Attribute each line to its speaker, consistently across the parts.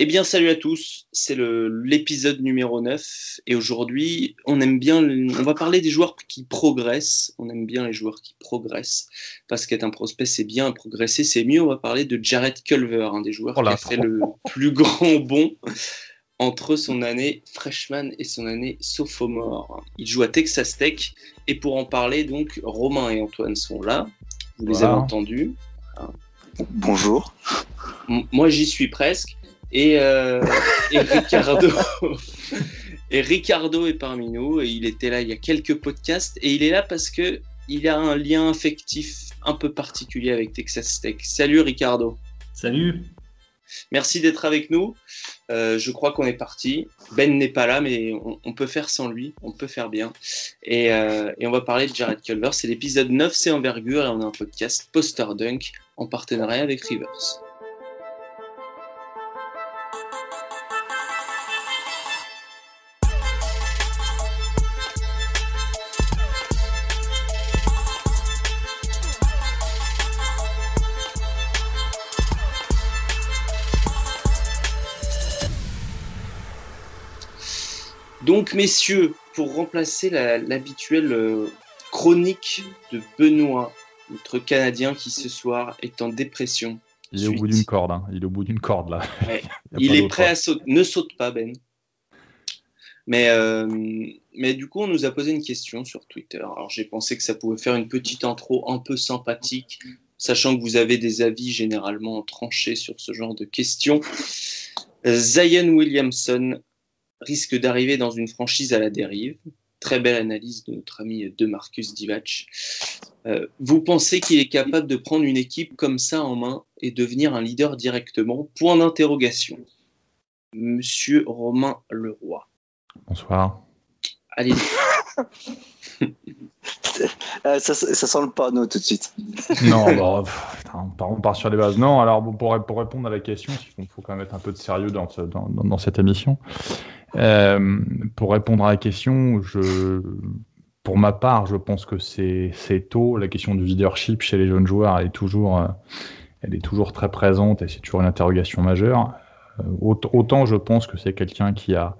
Speaker 1: Eh bien, salut à tous, c'est l'épisode numéro 9 et aujourd'hui, on aime bien, on va parler des joueurs qui progressent, on aime bien les joueurs qui progressent. Parce qu'être un prospect c'est bien, progresser c'est mieux, on va parler de Jared Culver, un des joueurs oh qui a fait le plus grand bond entre son année freshman et son année sophomore. Il joue à Texas Tech. Et pour en parler donc, Romain et Antoine sont là, vous les avez entendus.
Speaker 2: Bonjour.
Speaker 1: Moi j'y suis presque. Et, euh, et Ricardo. et Ricardo est parmi nous. Et il était là il y a quelques podcasts. Et il est là parce que il a un lien affectif un peu particulier avec Texas Tech. Salut Ricardo.
Speaker 3: Salut.
Speaker 1: Merci d'être avec nous. Euh, je crois qu'on est parti. Ben n'est pas là, mais on, peut faire sans lui. On peut faire bien. Et, euh, et on va parler de Jared Culver. C'est l'épisode 9, c'est envergure. Et on a un podcast Poster Dunk en partenariat avec Rivers. Donc, messieurs, pour remplacer l'habituelle euh, chronique de Benoît, notre Canadien qui ce soir est en dépression.
Speaker 3: Il est au bout d'une corde, hein. il est au bout d'une corde là.
Speaker 1: il, est prêt à sauter. Ne saute pas, Ben. Mais, euh, mais du coup, on nous a posé une question sur Twitter. Alors, j'ai pensé que ça pouvait faire une petite intro un peu sympathique, sachant que vous avez des avis généralement tranchés sur ce genre de questions. Zion Williamson risque d'arriver dans une franchise à la dérive. Très belle analyse de notre ami de Marcus Divac. Euh, vous pensez qu'il est capable de prendre une équipe comme ça en main et devenir un leader directement? Point d'interrogation. Monsieur Romain Leroy.
Speaker 3: Bonsoir.
Speaker 1: Allez.
Speaker 2: Euh, ça, sent le panneau tout de suite.
Speaker 3: non, bah, on, part, sur les bases. Non, alors pour, répondre à la question, il faut, quand même être un peu de sérieux dans, cette émission. Euh, pour répondre à la question, pour ma part, je pense que c'est tôt. La question du leadership chez les jeunes joueurs elle est toujours, euh, elle est toujours très présente et c'est toujours une interrogation majeure. Autant je pense que c'est quelqu'un qui a,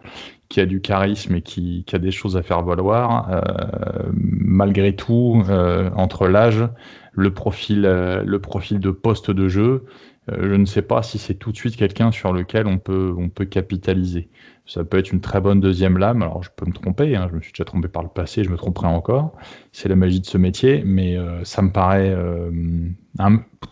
Speaker 3: qui a du charisme et qui, qui, a des choses à faire valoir. Euh, malgré tout, euh, entre l'âge, le profil, le profil de poste de jeu, je ne sais pas si c'est tout de suite quelqu'un sur lequel on peut, on peut capitaliser. Ça peut être une très bonne deuxième lame. Alors, je peux me tromper. Hein, je me suis déjà trompé par le passé. Je me tromperai encore. C'est la magie de ce métier. Mais euh, ça me paraît. Euh,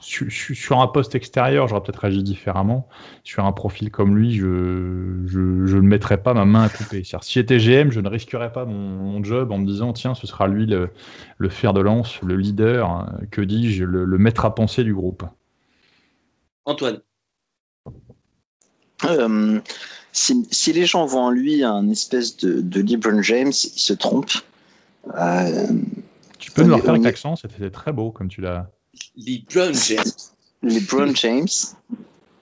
Speaker 3: sur un poste extérieur, j'aurais peut-être agi différemment. Sur un profil comme lui, je, je, ne mettrais pas ma main à couper. Si j'étais GM, je ne risquerais pas mon, job en me disant tiens, ce sera lui le, fer de lance, le leader, hein, que dis-je, le, le maître à penser du groupe.
Speaker 1: Antoine.
Speaker 2: Euh, si, les gens voient en lui un espèce de, de LeBron James, ils se trompent.
Speaker 3: Euh, tu peux nous le refaire avec l'accent, c'était très beau comme tu l'as.
Speaker 1: LeBron James.
Speaker 2: LeBron James.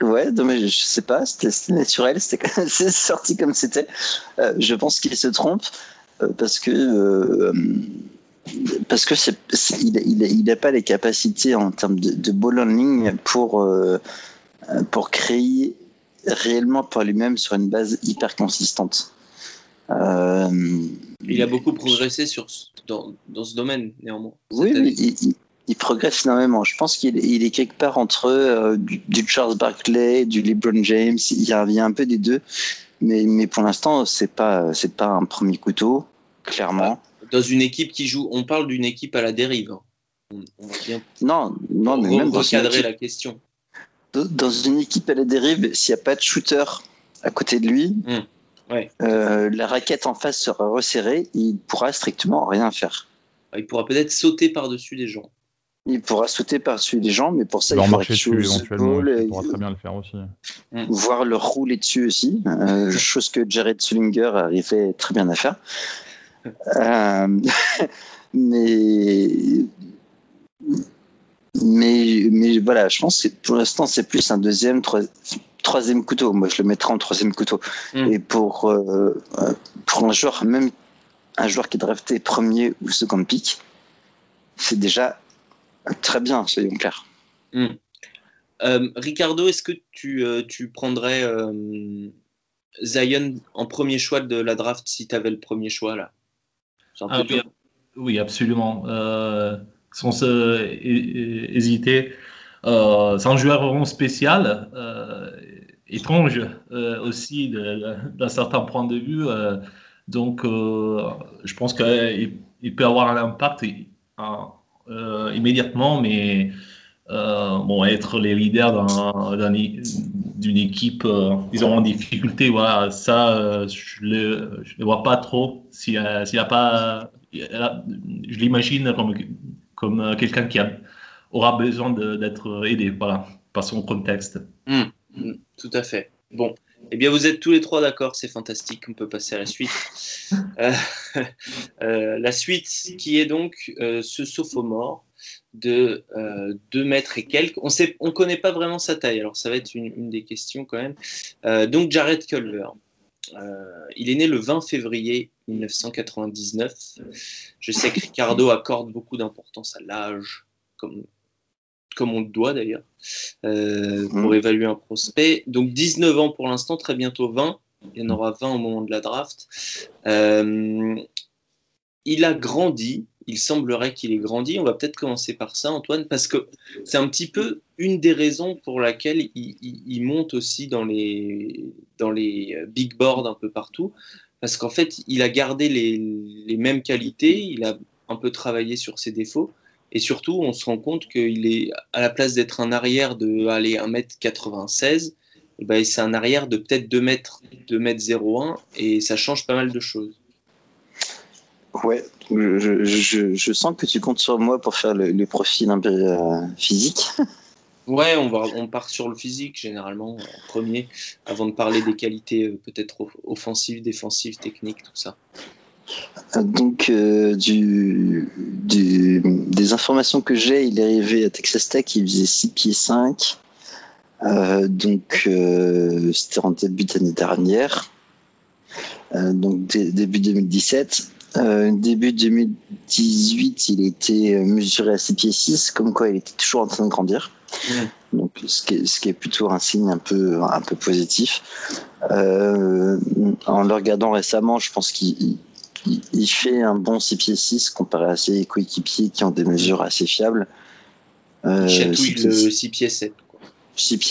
Speaker 2: Ouais, mais je sais pas, c'était naturel, c'est sorti comme c'était. Euh, je pense qu'il se trompe euh, parce que parce que c'est, il n'a pas les capacités en termes de, de ball pour pour créer réellement par lui-même sur une base hyper consistante.
Speaker 1: Euh, il a beaucoup progressé sur, dans, dans ce domaine, néanmoins.
Speaker 2: Oui, il, il, progresse énormément. Je pense qu'il il est quelque part entre euh, du, Charles Barkley, du LeBron James. Il y a, il y a un peu des deux. Mais, mais pour l'instant, c'est pas, c'est pas un premier couteau, clairement.
Speaker 1: Dans une équipe qui joue, on parle d'une équipe à la dérive. On,
Speaker 2: va bien non, non, mais même
Speaker 1: recadrer la question
Speaker 2: dans une équipe à la dérive, s'il n'y a pas de shooter à côté de lui, hmm. euh, la raquette en face sera resserrée, il pourra strictement rien faire.
Speaker 1: Il pourra peut-être sauter par-dessus les gens.
Speaker 2: Il pourra sauter par-dessus les gens, mais pour ça,
Speaker 3: il, faudra dessus éventuellement. Il pourra très bien le faire aussi.
Speaker 2: Hmm. Voir le rouler dessus aussi, euh, chose que Jared Sullinger arrivait très bien à faire. Euh, mais mais, mais voilà, je pense que pour l'instant, c'est plus un deuxième, troisième couteau. Moi, je le mettrais en troisième couteau. Hmm. Et pour, euh, pour un joueur, même un joueur qui est drafté premier ou second pick, c'est déjà très bien, soyons clairs.
Speaker 1: Hmm. Ricardo, est-ce que tu, tu prendrais Zion en premier choix de la draft si tu avais le premier choix là?
Speaker 4: Ah, oui, absolument. sans hésiter. c'est un joueur spécial étrange euh, aussi d'un certain point de vue. Euh, donc, euh, je pense qu'il il peut avoir un impact immédiatement, mais bon, être les leaders d'une équipe, disons, en difficulté, voilà, ça, je ne le, vois pas trop. S'il a, pas. je l'imagine comme, comme quelqu'un qui aura besoin d'être aidé, voilà, par son contexte.
Speaker 1: Hmm. Mm, tout à fait. Bon, eh bien, vous êtes tous les trois d'accord, c'est fantastique, on peut passer à la suite. Euh, euh, la suite qui est donc euh, ce sophomore de 2 mètres et quelques. On ne on connaît pas vraiment sa taille, alors ça va être une, des questions quand même. donc, Jared Culver. il est né le 20 février 1999. Je sais que Ricardo accorde beaucoup d'importance à l'âge, comme comme on le doit d'ailleurs, euh, pour mmh. évaluer un prospect. Donc 19 ans pour l'instant, très bientôt 20. Il y en aura 20 au moment de la draft. Euh, il a grandi, il semblerait qu'il ait grandi. On va peut-être commencer par ça, Antoine, parce que c'est un petit peu une des raisons pour laquelle il, monte aussi dans les, dans les big boards un peu partout. Parce qu'en fait, il a gardé les, les mêmes qualités, il a un peu travaillé sur ses défauts, et surtout, on se rend compte qu'il est, à la place d'être un arrière de aller 1m96, et ben, c'est un arrière de peut-être 2 m 2 m 01 et ça change pas mal de choses.
Speaker 2: Ouais, je, je, je, sens que tu comptes sur moi pour faire le, profil un peu euh, physique.
Speaker 1: Ouais, on, va, on part sur le physique généralement en premier, avant de parler des qualités euh, peut-être offensives, défensives, techniques, tout ça.
Speaker 2: Donc, euh, du, des informations que j'ai, il est arrivé à Texas Tech, il faisait 6 pieds 5. Euh, donc, c'était en début d'année dernière. donc, début 2017. Début 2018, il était mesuré à 6 pieds 6, comme quoi il était toujours en train de grandir. Donc, ce qui, est, ce qui, est, plutôt un signe un peu, un peu positif. en le regardant récemment, je pense qu'il il, fait un bon 6 pieds 6 comparé à ses coéquipiers qui ont des mesures assez fiables.
Speaker 1: Euh, chatouille le 6 pieds 7.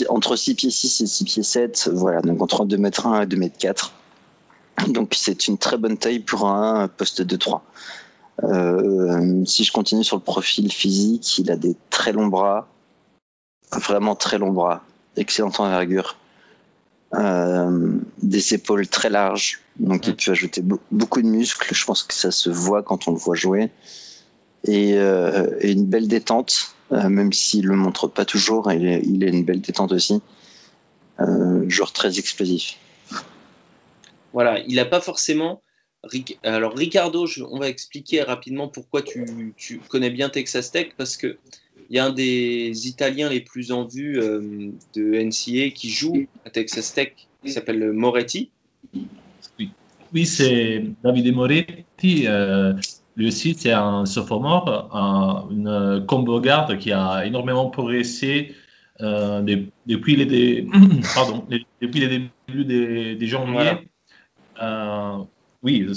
Speaker 2: entre 6 pieds 6 et 6 pieds 7, voilà, donc entre 2 mètres 1 et 2 mètres 4. Donc c'est une très bonne taille pour un poste de 3. Euh, si je continue sur le profil physique, il a des très longs bras, vraiment très longs bras, excellente envergure, euh, des épaules très larges, donc il peut ajouter beaucoup de muscles. Je pense que ça se voit quand on le voit jouer. Et, euh, une belle détente, euh, même s'il le montre pas toujours, il, est, il a une belle détente aussi. joueur très explosif.
Speaker 1: Voilà, il n'a pas forcément. Alors Ricardo, on va expliquer rapidement pourquoi tu, tu, connais bien Texas Tech parce que il y a un des Italiens les plus en vue euh, de NCA qui joue à Texas Tech, qui s'appelle Moretti.
Speaker 4: Oui, oui c'est Davide Moretti. Euh, lui aussi, c'est un sophomore, un, une combo garde qui a énormément progressé euh, depuis, les, pardon, depuis les débuts des, des janvier. Oui,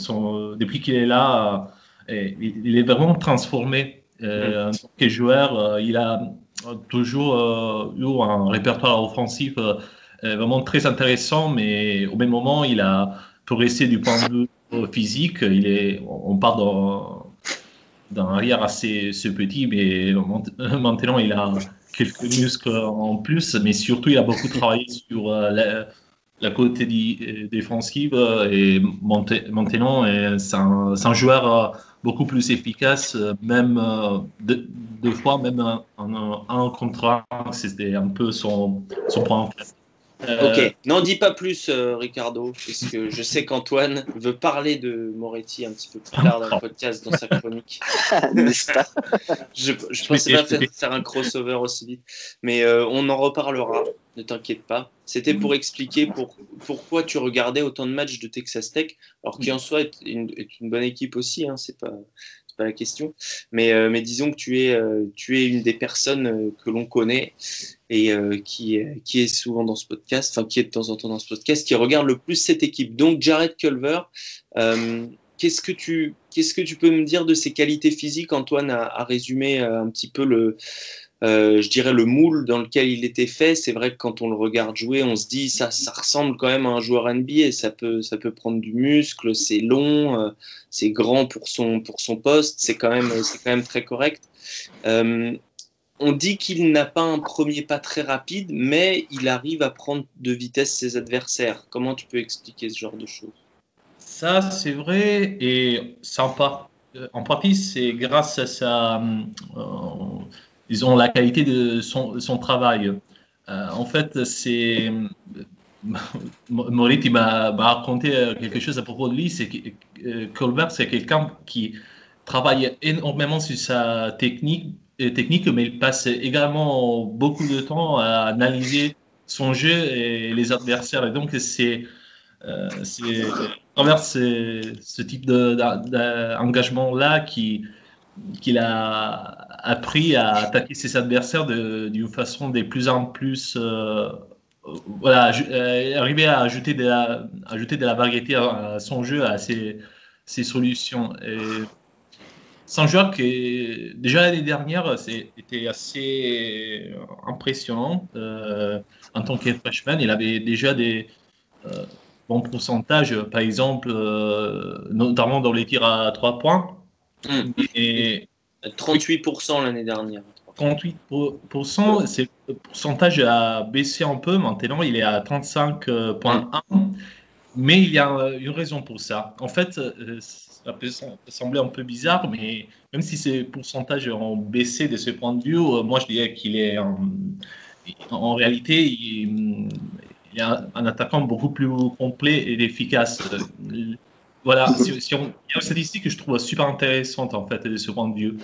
Speaker 4: depuis qu'il est là, il est vraiment transformé euh, en tant que joueur, euh, il a toujours euh, eu un répertoire offensif vraiment très intéressant, mais au même moment, il a progressé du point de vue physique. Il est, on part d'un arrière assez, petit, mais maintenant il a quelques muscles en plus, mais surtout il a beaucoup travaillé sur la, la côté défensive et maintenant c'est un, un, joueur beaucoup plus efficace, euh, même euh, deux, fois, même un, un, contre un, c'était un peu son, son point.
Speaker 1: Euh, ok, n'en dis pas plus, Ricardo, puisque je sais qu'Antoine veut parler de Moretti un petit peu plus tard dans le podcast, dans sa chronique. je, je pensais pas faire, un crossover aussi vite, mais on en reparlera, ne t'inquiète pas. C'était pour expliquer pour, pourquoi tu regardais autant de matchs de Texas Tech, alors qui en soi est une, est une, bonne équipe aussi, hein, c'est pas pas la question. Mais, mais disons que tu es, tu es une des personnes que l'on connaît et qui, est, qui est souvent dans ce podcast, enfin qui est de temps en temps dans ce podcast, qui regarde le plus cette équipe. Donc Jared Culver, qu'est-ce que tu qu'est-ce que tu peux me dire de ses qualités physiques? Antoine a résumé un petit peu le euh, je dirais le moule dans lequel il était fait. C'est vrai que quand on le regarde jouer, on se dit ça, ça ressemble quand même à un joueur NBA. Ça peut, ça peut prendre du muscle, c'est long, euh, c'est grand pour son, pour son poste. C'est quand même, c'est quand même très correct. Euh, on dit qu'il n'a pas un premier pas très rapide, mais il arrive à prendre de vitesse ses adversaires. Comment tu peux expliquer ce genre de choses?
Speaker 4: Ça, c'est vrai, et ça en, partie, c'est grâce à sa, ils ont la qualité de son, travail. Euh, en fait, c'est. Morit m'a raconté quelque chose à propos de lui. C'est que euh, Colbert, c'est quelqu'un qui travaille énormément sur sa technique, euh, technique, mais il passe également beaucoup de temps à analyser son jeu et les adversaires. Et donc, c'est. Euh, c'est ce type d'engagement-là qui qu'il a appris à attaquer ses adversaires d'une façon de plus en plus euh, voilà, euh, arriver à ajouter de la, ajouter de la variété à, son jeu, à ses, ses solutions. Et c'est un joueur qui, déjà l'année dernière, était assez impressionnant. Euh, en tant que freshman, il avait déjà des bons pourcentages, par exemple, notamment dans les tirs à trois points.
Speaker 1: Mm. Et 38% l'année dernière.
Speaker 4: 38%, c'est le pourcentage a baissé un peu. Maintenant, il est à 35,1. Mais il y a une raison pour ça. En fait, euh, ça peut sembler un peu bizarre, mais même si ces pourcentages ont baissé de ce point de vue, euh, moi je dirais qu'il est en, en réalité il, il, est un attaquant beaucoup plus complet et efficace. Voilà, si, on, il y a une statistique que je trouve super intéressante en fait de ce point de vue.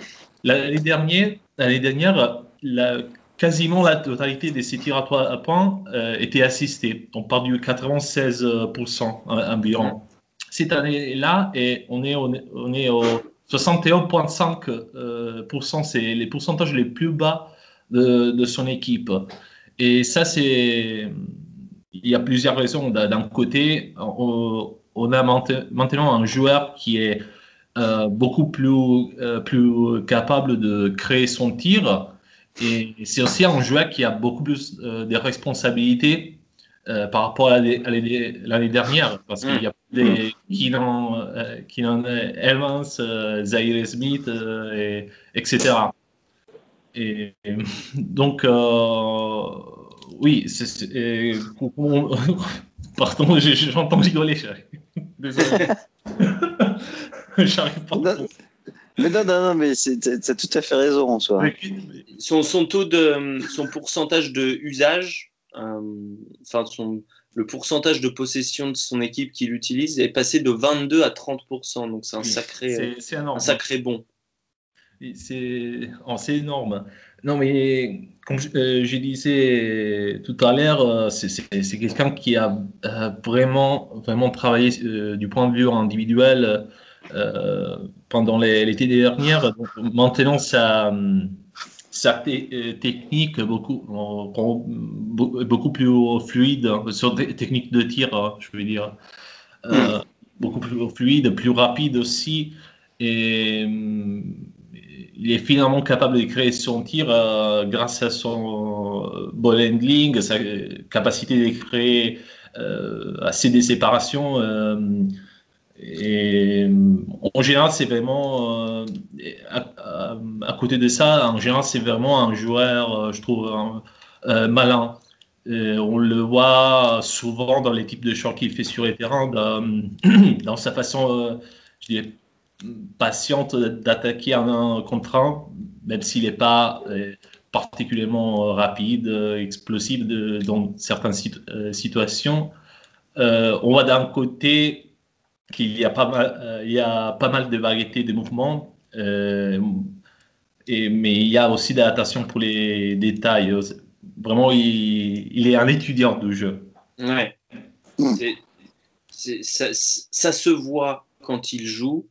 Speaker 4: L'année dernière, l'année dernière la, quasiment la totalité des tirs à trois points euh, étaient assistés. On part du 96% environ. Cette année-là, et on est, on au 61,5%, euh, c'est les pourcentages les plus bas de, de son équipe. Et ça, c'est. Il y a plusieurs raisons. D'un côté, on, on a maintenant un joueur qui est euh, beaucoup plus, euh, plus capable de créer son tir. Et c'est aussi un joueur qui a beaucoup plus euh, de responsabilités par rapport à l'année dernière. Parce qu'il y a des Keenan, Evans, Zaire Smith, et, etc. Et, donc, oui, c'est, pardon, j'entends rigoler, chérie. Désolé.
Speaker 2: J'arrive pas. Non, mais non, non, non, mais tu as tout à fait raison en soi.
Speaker 1: Son, son taux de, son pourcentage de usage, euh, enfin son, le pourcentage de possession de son équipe qu'il utilise est passé de 22 à 30%. Donc c'est un sacré, c'est, un sacré bon.
Speaker 4: C'est, oh, énorme. Non, mais comme je, euh, disais tout à l'heure, euh, c'est quelqu'un qui a euh, vraiment, vraiment travaillé du point de vue individuel pendant l'été dernier. Donc, maintenant, sa, sa technique beaucoup, beaucoup plus fluide, sur des techniques de tir, hein, je veux dire, mm. beaucoup plus fluide, plus rapide aussi. Et il est finalement capable de créer son tir euh, grâce à son euh, ball handling, sa capacité de créer euh, assez des séparations. et en général, c'est vraiment, à, côté de ça, en général, c'est vraiment un joueur, je trouve, malin. on le voit souvent dans les types de choix qu'il fait sur les terrains, dans, sa façon, patiente d'attaquer un contre un, même s'il n'est pas euh, particulièrement euh, rapide, euh, explosif dans certaines situations. on voit d'un côté qu'il y a pas mal, il y a pas mal de variétés de mouvements, mais il y a aussi de l'attention pour les détails. Vraiment, il, est un étudiant du jeu.
Speaker 1: Ouais. ça, se voit quand il joue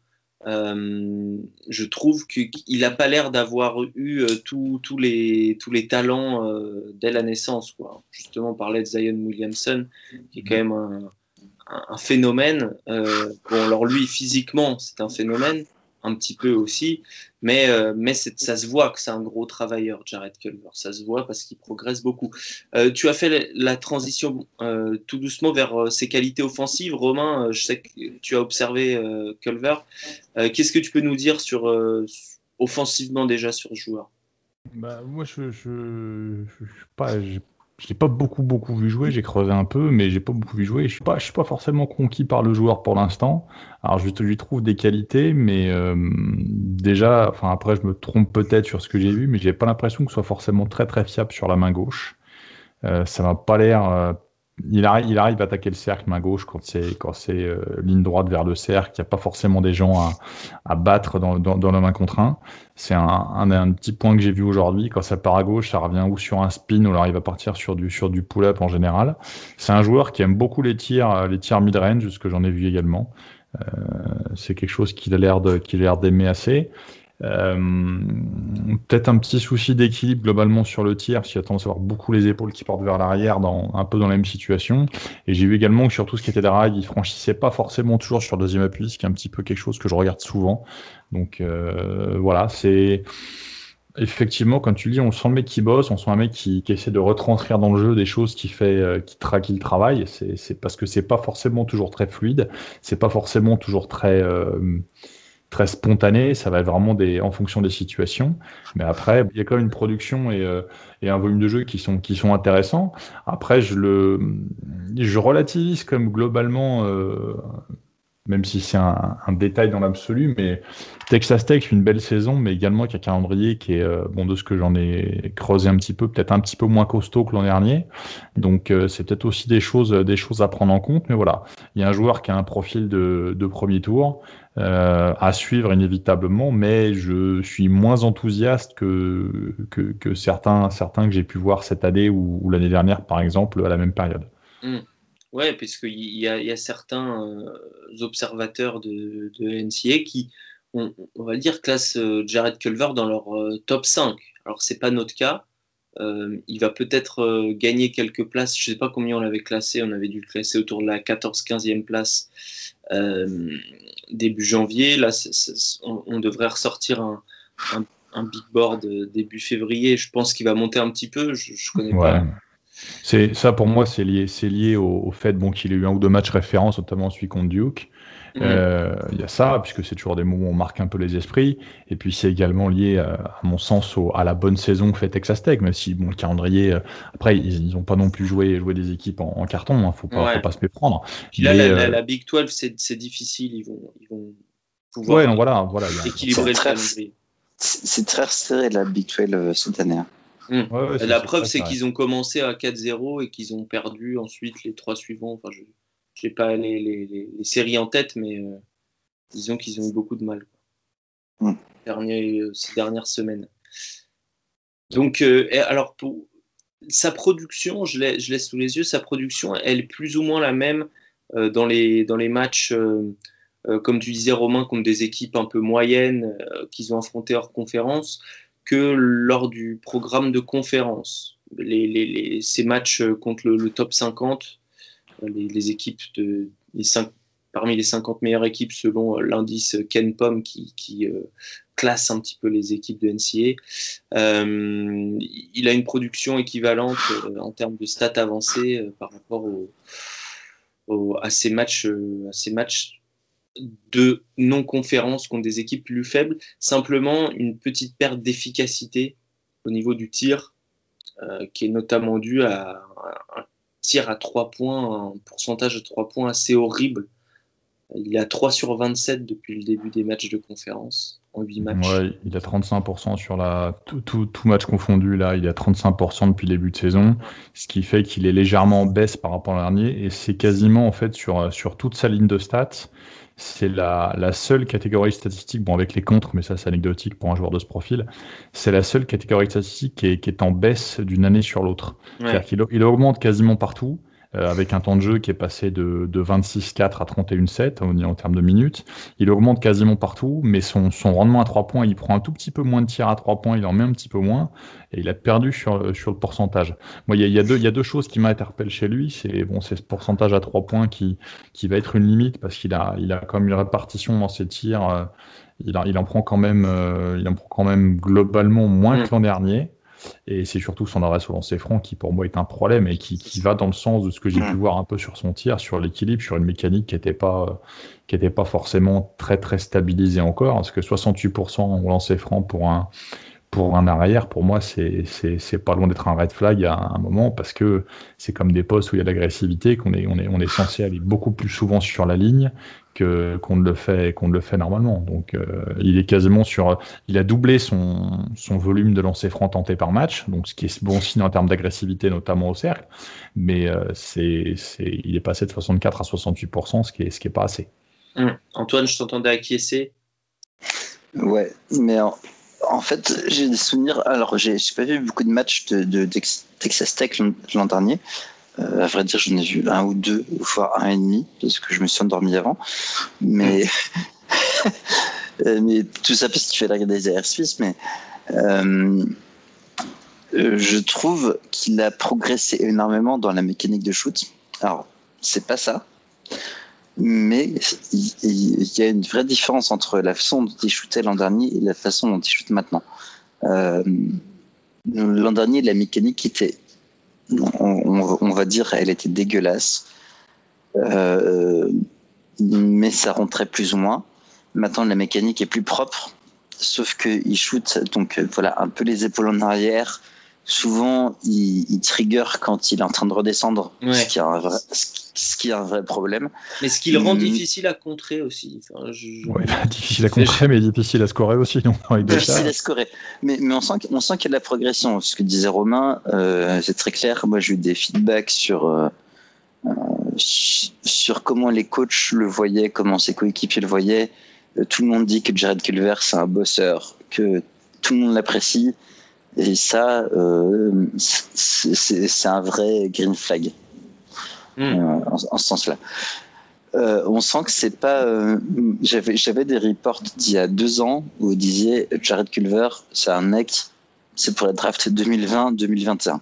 Speaker 1: Euh, je trouve qu'il n'a pas l'air d'avoir eu euh, tous les, tous les talents euh, dès la naissance. Quoi. Justement, on parlait de Zion Williamson, qui est quand même un, phénomène. bon, alors lui, physiquement, c'est un phénomène, un petit peu aussi, mais, euh, mais ça se voit que c'est un gros travailleur, Jared Culver. Ça se voit parce qu'il progresse beaucoup. Euh, tu as fait la transition euh, tout doucement vers ses qualités offensives. Romain, je sais que tu as observé Culver. Qu'est-ce que tu peux nous dire sur, offensivement déjà sur ce joueur?
Speaker 3: Bah, Moi, je ne je, je, pas, je l'ai pas beaucoup beaucoup vu jouer, j'ai creusé un peu, mais j'ai pas beaucoup vu jouer. Je suis pas, je suis pas forcément conquis par le joueur pour l'instant. Alors je lui trouve des qualités, mais euh, déjà, enfin après je me trompe peut-être sur ce que j'ai vu, mais j'ai pas l'impression que ce soit forcément très très fiable sur la main gauche. Euh, ça m'a pas l'air euh, il arrive, il arrive à attaquer le cercle main gauche quand c'est quand c'est euh, ligne droite vers le cercle. Il n'y a pas forcément des gens à, à battre dans, dans, dans, main contre un. C'est un, un, petit point que j'ai vu aujourd'hui. Quand ça part à gauche, ça revient ou sur un spin ou il va partir sur du sur du pull-up en général. C'est un joueur qui aime beaucoup les tirs les tirs mid range, ce que j'en ai vu également. Euh, c'est quelque chose qu'il a l'air de qu'il a l'air d'aimer assez. Euh, peut-être un petit souci d'équilibre globalement sur le tir, parce qu'il a tendance à avoir beaucoup les épaules qui portent vers l'arrière, dans, un peu dans la même situation. Et j'ai vu également que sur tout ce qui était rails, il franchissait pas forcément toujours sur le deuxième appui, ce qui est un petit peu quelque chose que je regarde souvent. Donc euh, voilà, c'est effectivement, quand tu dis, on sent le mec qui bosse, on sent un mec qui, essaie de retranscrire dans le jeu des choses qui fait, euh, qui traque le travail. C'est parce que c'est pas forcément toujours très fluide, c'est pas forcément toujours très très spontané, ça va être vraiment des, en fonction des situations. Mais après, il y a quand même une production et, euh, et un volume de jeu qui sont, qui sont intéressants. Après, je le, je relativise comme globalement, euh, même si c'est un, détail dans l'absolu, mais Texas Tech une belle saison, mais également avec un calendrier qui est, euh, bon, de ce que j'en ai creusé un petit peu, peut-être un petit peu moins costaud que l'an dernier. Donc, euh, c'est peut-être aussi des choses, des choses à prendre en compte. Mais voilà, il y a un joueur qui a un profil de, premier tour. Euh, à suivre inévitablement, mais je suis moins enthousiaste que, que, certains, certains que j'ai pu voir cette année ou, l'année dernière, par exemple, à la même période.
Speaker 1: Mmh. Ouais, puisqu'il y, a, y a certains euh, observateurs de, NCA qui, on, va dire, classent euh, Jared Culver dans leur euh, top 5. Alors, c'est pas notre cas. Il va peut-être gagner quelques places. Je sais pas combien on l'avait classé. On avait dû le classer autour de la 14-15e place début janvier. Là, on, devrait ressortir un, big board début février. Je pense qu'il va monter un petit peu. Je, je connais pas.
Speaker 3: C'est ça pour moi, c'est lié, c'est lié au, au, fait bon qu'il ait eu un ou deux matchs références, notamment celui contre Duke. Il mmh. euh, y a ça, puisque c'est toujours des moments où on marque un peu les esprits. Et puis c'est également lié, euh, à mon sens, au, à la bonne saison que fait Texas Tech, même si bon, le calendrier, euh, après, ils n'ont pas non plus joué, joué des équipes en, en carton, il hein, faut, pas, ouais. faut pas se méprendre.
Speaker 1: Puis là, Mais, la, la, la, Big 12, c'est difficile, ils vont, ils vont
Speaker 3: pouvoir ouais, non, voilà, voilà,
Speaker 1: équilibrer le calendrier.
Speaker 2: C'est très serré la Big 12 cette année.
Speaker 1: Mmh. Ouais, ouais, la preuve, c'est qu'ils ont commencé à 4-0 et qu'ils ont perdu ensuite les trois suivants. Enfin, je n'ai pas les, les, les, séries en tête, mais euh, disons qu'ils ont eu beaucoup de mal mmh. Dernier, euh, ces dernières semaines. Donc, euh, alors, pour sa production, je, je laisse sous les yeux, sa production, elle est plus ou moins la même euh, dans, les, dans les matchs, euh, comme tu disais, Romain, contre des équipes un peu moyennes qu'ils ont affrontées hors conférence que lors du programme de conférence. Ces matchs contre le, top 50, les, les, équipes de les 5, parmi les 50 meilleures équipes selon l'indice Ken Pom qui, euh, classe un petit peu les équipes de NCA. Euh, il a une production équivalente euh, en termes de stats avancées euh, par rapport à ces euh, à ces matchs de non-conférence contre des équipes plus faibles, simplement une petite perte d'efficacité au niveau du tir, euh, qui est notamment due à un tir à 3 points, un pourcentage de 3 points assez horrible. Il est à 3 sur 27 depuis le début des matchs de conférence, en 8 matchs.
Speaker 3: Ouais, il a 35% sur la, tout, match confondu, là, il a 35% depuis le début de saison, ce qui fait qu'il est légèrement en baisse par rapport à l'an dernier, et c'est quasiment, en fait, sur, sur toute sa ligne de stats, c'est la, la, seule catégorie statistique, bon avec les contres, mais ça c'est anecdotique pour un joueur de ce profil, c'est la seule catégorie statistique qui est, qui est en baisse d'une année sur l'autre. Ouais. C'est-à-dire qu'il il augmente quasiment partout, avec un temps de jeu qui est passé de, de 26-4 à 31-7 en, en termes de minutes. Il augmente quasiment partout, mais son, son rendement à 3 points, il prend un tout petit peu moins de tirs à 3 points, il en met un petit peu moins, et il a perdu sur, sur le pourcentage. Moi, il y a, y a, y a deux choses qui m'interpellent chez lui. C'est bon, c'est ce pourcentage à 3 points qui, qui va être une limite parce qu'il a, il a quand même une répartition dans ses tirs. il, il, en prend quand même, il en prend quand même globalement moins mm. que l'an dernier. Et c'est surtout son adresse au lancer franc qui, pour moi, est un problème et qui, qui va dans le sens de ce que j'ai pu voir un peu sur son tir, sur l'équilibre, sur une mécanique qui n'était pas, qui était pas forcément très, très stabilisée encore. Parce que 68% au lancer franc pour un, pour un arrière, pour moi, c'est pas loin d'être un red flag à un moment parce que c'est comme des postes où il y a de l'agressivité, qu'on est, on est, on est censé aller beaucoup plus souvent sur la ligne que qu'on ne le fait qu'on ne le fait normalement. Donc euh, il est quasiment sur, il a doublé son, son volume de lancer franc tenté par match, donc ce qui est bon signe en termes d'agressivité, notamment au cercle, mais euh, c'est, c'est, il est passé de 64 à 68 ce qui est ce qui est pas assez.
Speaker 1: Hum. Antoine, je t'entendais acquiescer.
Speaker 2: Ouais, mais en fait, j'ai des souvenirs. Alors, j'ai pas vu beaucoup de matchs de, Texas Tech l'an dernier. Euh, à vrai dire, j'en ai vu un ou deux, voire un et demi, parce que je me suis endormi avant. Mais, euh, mais tout ça parce qu'il fait la des airs suisses. Mais euh, je trouve qu'il a progressé énormément dans la mécanique de shoot. Alors, c'est pas ça mais il, y a une vraie différence entre la façon dont il shootait l'an dernier et la façon dont il shoot maintenant. Euh, l'an dernier, la mécanique était, on, va dire, elle était dégueulasse, euh, mais ça rentrait plus ou moins. Maintenant, la mécanique est plus propre, sauf qu'il shoot donc voilà un peu les épaules en arrière, souvent il, trigger quand il est en train de redescendre, ce, qui est un vrai, ce, qui est un vrai problème.
Speaker 1: Mais ce qui le rend hum. difficile à contrer aussi.
Speaker 3: difficile à contrer, mais difficile à scorer aussi. Non
Speaker 2: difficile à scorer. Mais, mais on sent qu'il y a de la progression. Ce que disait Romain, euh, c'est très clair. Moi, j'ai eu des feedbacks sur. Euh, euh, sur comment les coachs le voyaient, comment ses coéquipiers le voyaient. Tout le monde dit que Jared Culver, c'est un bosseur, que tout le monde l'apprécie. Et ça, euh, c'est un vrai green flag hmm. euh, en, ce sens-là. Euh, on sent que c'est pas. J'avais des reports d'il y a deux ans où disait Jared Culver, c'est un mec, c'est pour la draft 2020-2021.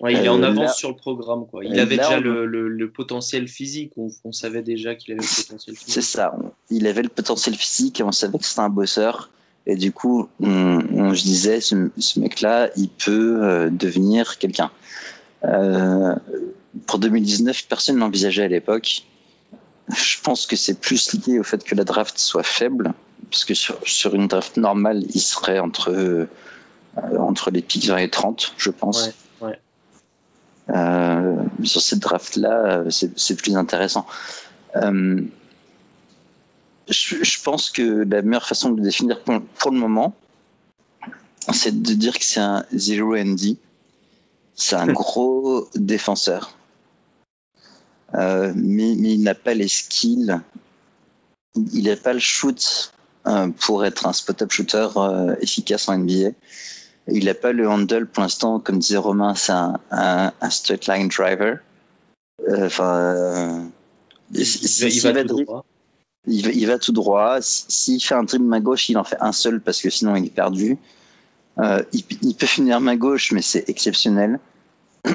Speaker 1: Ouais, il est en avance sur le programme. Quoi. Il avait déjà le, le, potentiel physique. On, on savait déjà qu'il avait le potentiel physique.
Speaker 2: C'est ça. Il avait le potentiel physique et on savait que c'était un bosseur. Et du coup, on, je disais, ce, ce mec-là, il peut euh, devenir quelqu'un. Euh, pour 2019, personne n'envisageait à l'époque. Je pense que c'est plus lié au fait que la draft soit faible, parce que sur, sur une draft normale, il serait entre, euh, entre les pics 20 et 30, je pense. Ouais, ouais. Sur cette draft-là, c'est plus intéressant. Euh, je, pense que la meilleure façon de le définir pour, le moment, c'est de dire que c'est un zero ND. C'est un gros défenseur. Euh, mais, il n'a pas les skills. Il n'a pas le shoot euh, pour être un spot-up shooter euh, efficace en NBA. Il n'a pas le handle pour l'instant, comme disait Romain, c'est un, un, straight line driver. Enfin,
Speaker 1: il, va,
Speaker 2: il va, tout droit. S'il fait un dribble main gauche, il en fait un seul parce que sinon il est perdu. Euh, il, peut finir main gauche, mais c'est exceptionnel.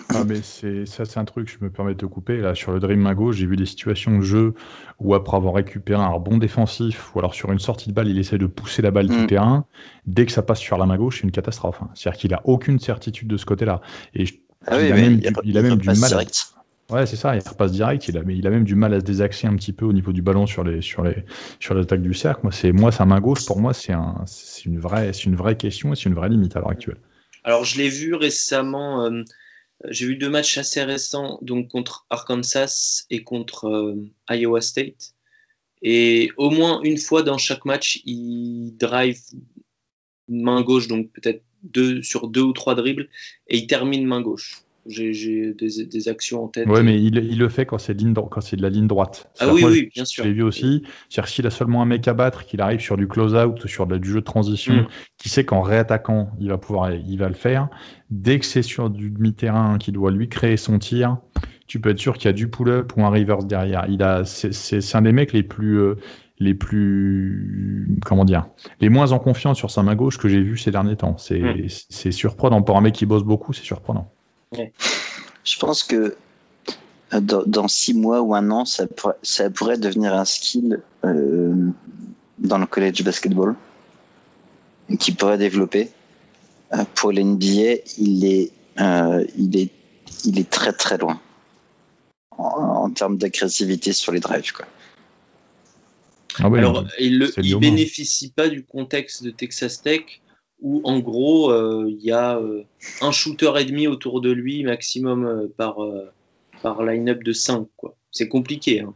Speaker 3: Ah, mais c'est ça, c'est un truc. Je me permets de te couper là sur le dribble main gauche. J'ai vu des situations de jeu où après avoir récupéré un rebond défensif ou alors sur une sortie de balle, il essaie de pousser la balle du mm. terrain. Dès que ça passe sur la main gauche, c'est une catastrophe. Hein. C'est-à-dire qu'il a aucune certitude de ce côté-là. Et
Speaker 2: ah il, a même, il, a même, du mal.
Speaker 3: Ouais, c'est ça, il repasse direct, il a, il a même du mal à se désaxer un petit peu au niveau du ballon sur les, sur les, sur l'attaque du cercle. Moi, c'est, moi, sa main gauche, pour moi, c'est un, une vraie, une vraie question et c'est une vraie limite à l'heure actuelle.
Speaker 1: Alors, je l'ai vu récemment, euh, j'ai vu deux matchs assez récents, donc contre Arkansas et contre euh, Iowa State. Et au moins une fois dans chaque match, il drive main gauche, donc peut-être deux sur deux ou trois dribbles, et il termine main gauche J'ai des, des, actions en tête.
Speaker 3: Ouais, mais il, il le fait quand c'est de la ligne droite.
Speaker 1: Ah oui, oui, bien sûr.
Speaker 3: J'ai vu aussi. C'est-à-dire s'il a seulement un mec à battre, qu'il arrive sur du close-out ou sur du jeu de transition, mm. qui sait qu'en réattaquant, il va pouvoir, il va le faire. Dès que c'est sur du demi-terrain qui doit lui créer son tir, tu peux être sûr qu'il y a du pull-up ou un reverse derrière. Il a, c'est un des mecs les plus, euh, les plus, comment dire, les moins en confiance sur sa main gauche que j'ai vu ces derniers temps. C'est mm. surprenant. Pour un mec qui bosse beaucoup, c'est surprenant.
Speaker 2: Je pense que euh, dans, six mois ou un an, ça, pourrait, ça pourrait devenir un skill euh, dans le college basketball qui pourrait développer. Euh, pour l'NBA, il est, il est, il est très très loin en, termes d'agressivité sur les drives. Quoi.
Speaker 1: Ah Alors, il ne bénéficie pas du contexte de Texas Tech où en gros euh, il y a euh, un shooter et demi autour de lui maximum euh, par, par line-up de 5. C'est compliqué. Hein.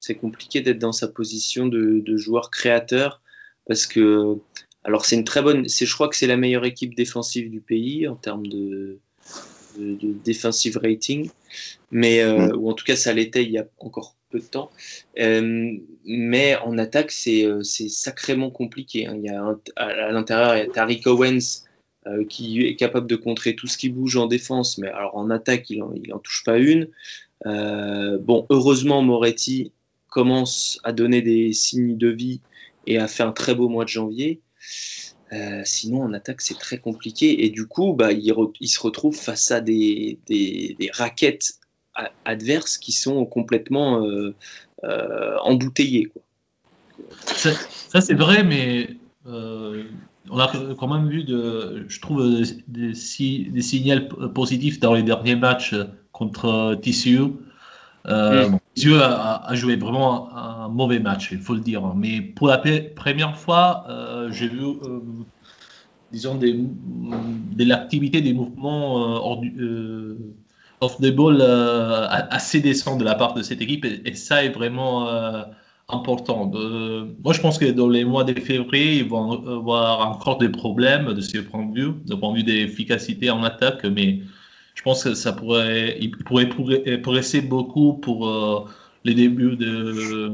Speaker 1: C'est compliqué d'être dans sa position de, de, joueur créateur parce que alors c'est une très bonne. C'est je crois que c'est la meilleure équipe défensive du pays en termes de, de, de defensive rating, mais mm. ou en tout cas ça l'était il y a encore de temps. Euh, mais en attaque, c'est euh, sacrément compliqué. Hein. Il y a à, l'intérieur, il y a Tariq Owens euh, qui est capable de contrer tout ce qui bouge en défense, mais alors en attaque, il n'en touche pas une. bon, heureusement, Moretti commence à donner des signes de vie et a fait un très beau mois de janvier. sinon, en attaque, c'est très compliqué. Et du coup, bah, il, se retrouve face à des raquettes adverses qui sont complètement euh, euh, embouteillés. Quoi.
Speaker 4: Ça, c'est vrai, mais euh, on a quand même vu, de, je trouve, des, des, signaux positifs dans les derniers matchs contre TCU. Euh, mm. TCU a, joué vraiment un, mauvais match, il faut le dire. Mais pour la première fois, j'ai vu, disons, des, de l'activité, des mouvements hors du, off the ball euh, assez décent de la part de cette équipe et, ça est vraiment euh, important. moi, je pense que dans les mois de février, ils vont avoir encore des problèmes de ce point de vue, de point de vue d'efficacité en attaque, mais je pense que ça pourrait, il pourrait progresser beaucoup pour euh, les débuts de,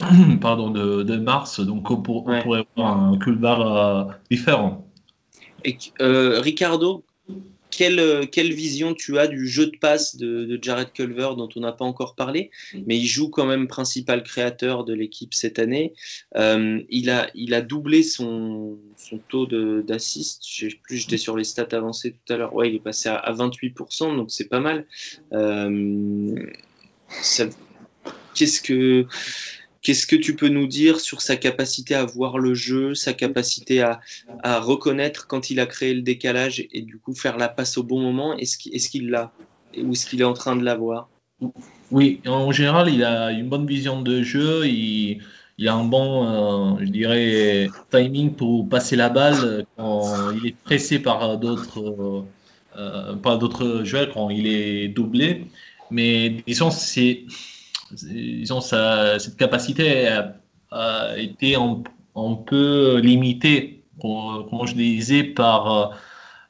Speaker 4: pardon, de, mars. Donc, on, pourrait avoir un culvar différent.
Speaker 1: Et, Ricardo, euh, quelle, vision tu as du jeu de passe de, Jared Culver dont on n'a pas encore parlé, mm. mais il joue quand même principal créateur de l'équipe cette année. Euh, il, a, il a doublé son, son taux d'assist. Je sais plus, j'étais sur les stats avancées tout à l'heure. Ouais, il est passé à, 28%, donc c'est pas mal. Euh, qu'est-ce que Qu'est-ce que tu peux nous dire sur sa capacité à voir le jeu, sa capacité à, reconnaître quand il a créé le décalage et, du coup faire la passe au bon moment? Est-ce qu'il l'a? Ou est-ce qu'il est en train de l'avoir
Speaker 4: Oui, en général, il a une bonne vision de jeu. Il, a un bon, euh, je dirais, timing pour passer la balle quand il est pressé par d'autres euh, par d'autres joueurs, quand il est doublé. Mais disons, c'est disons, cette capacité a, été un, peu limitée, comme je disais, par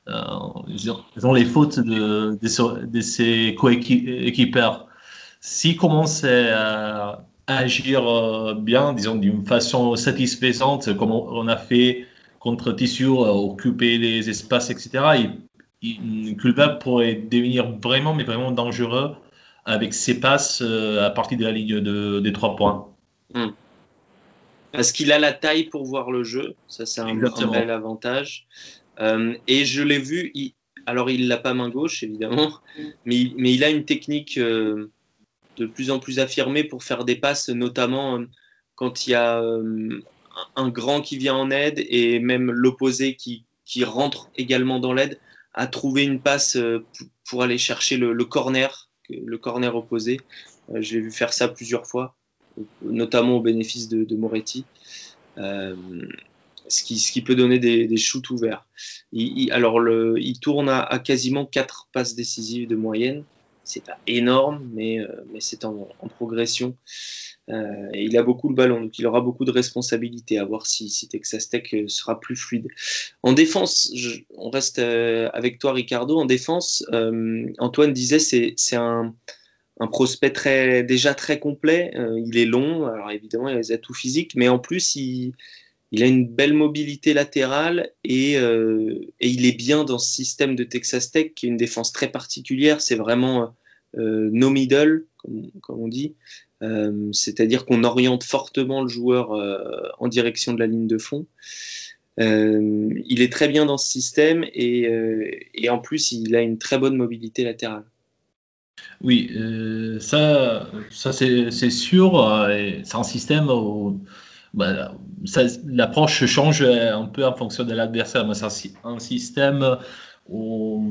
Speaker 4: euh, les fautes de, ses coéquipiers. S'il commence à agir euh, bien, disons d'une façon satisfaisante, comme on a fait contre Tissu, occuper les espaces, etc., il, pourrait devenir vraiment, mais vraiment dangereux avec ses passes euh, à partir de la ligne de, des trois points. Hmm.
Speaker 1: Parce qu'il a la taille pour voir le jeu, ça c'est un, bel avantage. Euh, et je l'ai vu, alors il l'a pas main gauche évidemment, mais, mais il a une technique euh, de plus en plus affirmée pour faire des passes, notamment quand il y a un grand qui vient en aide et même l'opposé qui, qui rentre également dans l'aide, à trouver une passe pour aller chercher le corner le corner opposé. Euh, j'ai vu faire ça plusieurs fois, notamment au bénéfice de, Moretti. Euh, ce qui, peut donner des, shoots ouverts. Il, alors, il tourne à, quasiment 4 passes décisives de moyenne. C'est pas énorme, mais, mais c'est en, progression. il a beaucoup le ballon, donc il aura beaucoup de responsabilités. À voir si, si Texas Tech sera plus fluide. En défense, on reste avec toi, Ricardo. En défense, Antoine disait c'est c'est un un prospect très, déjà très complet. Euh, il est long, alors évidemment, il a des atouts physiques, mais en plus, il, il a une belle mobilité latérale et, euh, et, il est bien dans ce système de Texas Tech qui est une défense très particulière. C'est vraiment euh, no middle, comme, on dit. Euh, c'est-à-dire qu'on oriente fortement le joueur en direction de la ligne de fond. il est très bien dans ce système et, et en plus, il a une très bonne mobilité latérale.
Speaker 4: Oui, ça, ça c'est sûr. C'est un système où bah, l'approche change un peu en fonction de l'adversaire. C'est un, système où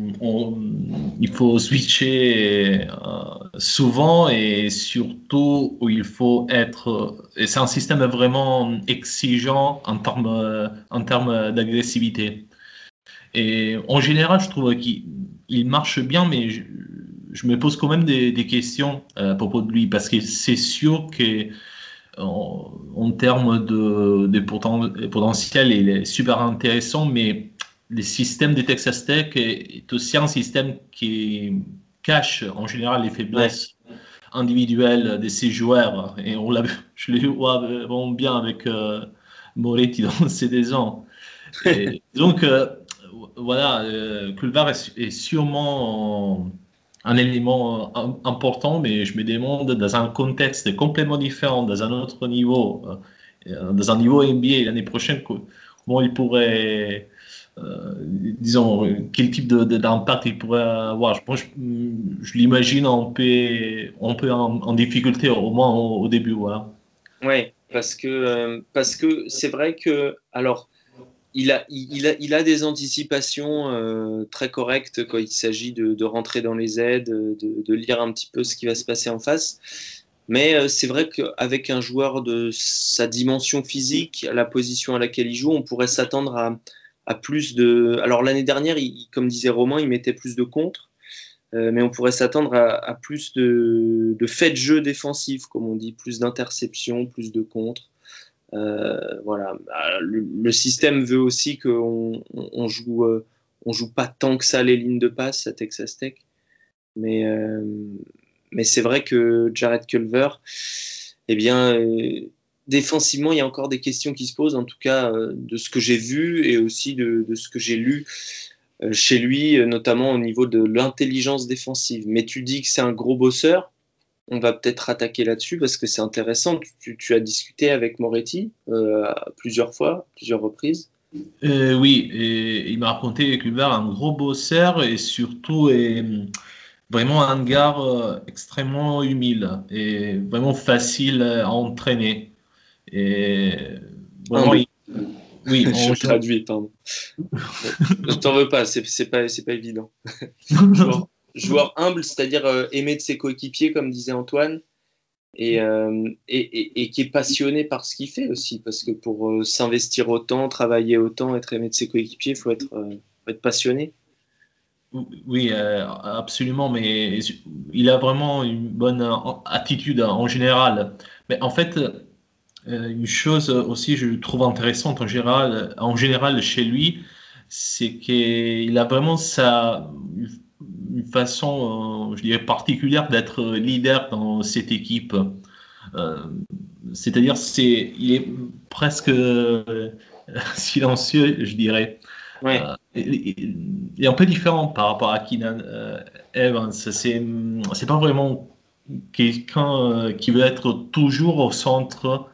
Speaker 4: il faut switcher euh, souvent et surtout où il faut être. C'est un système vraiment exigeant en termes en termes d'agressivité. Et en général, je trouve qu'il marche bien, mais je me pose quand même des, questions euh, à propos de lui parce que c'est sûr que en, termes de, de, potentiel, il est super intéressant, mais le système de Texas Tech est aussi un système qui cache en général les faiblesses individuelles de ses joueurs. Et on je le vois vraiment bien avec euh, Moretti dans ces deux ans. donc, euh, voilà, euh, est, sûrement un élément euh, important, mais je me demande dans un contexte complètement différent, dans un autre niveau, euh, dans un niveau NBA l'année prochaine, comment il pourrait, euh, disons, quel type d'impact il pourrait avoir. Je, je, l'imagine un peu, un peu en, difficulté, au moins au, début. Voilà.
Speaker 1: Oui, parce que parce que c'est vrai que alors il a, il, a, des anticipations euh, très correctes quand il s'agit de, rentrer dans les aides, de, lire un petit peu ce qui va se passer en face. Mais euh, c'est vrai qu'avec un joueur de sa dimension physique, la position à laquelle il joue, on pourrait s'attendre à, plus de. Alors l'année dernière, comme disait Romain, il mettait plus de contre, euh, mais on pourrait s'attendre à, plus de, de faits de jeu défensifs, comme on dit, plus d'interceptions, plus de contre. Euh, voilà. Bah, le, système veut aussi qu'on on joue, euh, on joue pas tant que ça les lignes de passe à Texas Tech. Mais, euh, mais c'est vrai que Jared Culver, eh bien, défensivement, il y a encore des questions qui se posent, en tout cas de ce que j'ai vu et aussi de, de ce que j'ai lu chez lui, notamment au niveau de l'intelligence défensive. Mais tu dis que c'est un gros bosseur on va peut-être attaquer là-dessus parce que c'est intéressant. Tu, as discuté avec Moretti euh, plusieurs fois, plusieurs reprises.
Speaker 4: Euh, oui, et il m'a raconté que a un gros bosseur et surtout est vraiment un gars euh, extrêmement humile et vraiment facile à entraîner. Et
Speaker 1: vraiment, oui, je traduis, pardon. je t'en veux pas, c'est pas, pas évident joueur humble, c'est-à-dire euh, aimé de ses coéquipiers, comme disait Antoine, et, euh, et, et, qui est passionné par ce qu'il fait aussi, parce que pour euh, s'investir autant, travailler autant, être aimé de ses coéquipiers, il faut être, passionné.
Speaker 4: Oui, absolument, mais il a vraiment une bonne attitude en général. Mais en fait, une chose aussi, je trouve intéressante en général, en général chez lui, c'est qu'il a vraiment sa une façon, euh, je dirais, particulière d'être leader dans cette équipe. Euh, c'est-à-dire, c'est, il est presque euh, silencieux, je dirais. Ouais. il, est un peu différent par rapport à Keenan Evans. C'est, c'est pas vraiment quelqu'un qui veut être toujours au centre,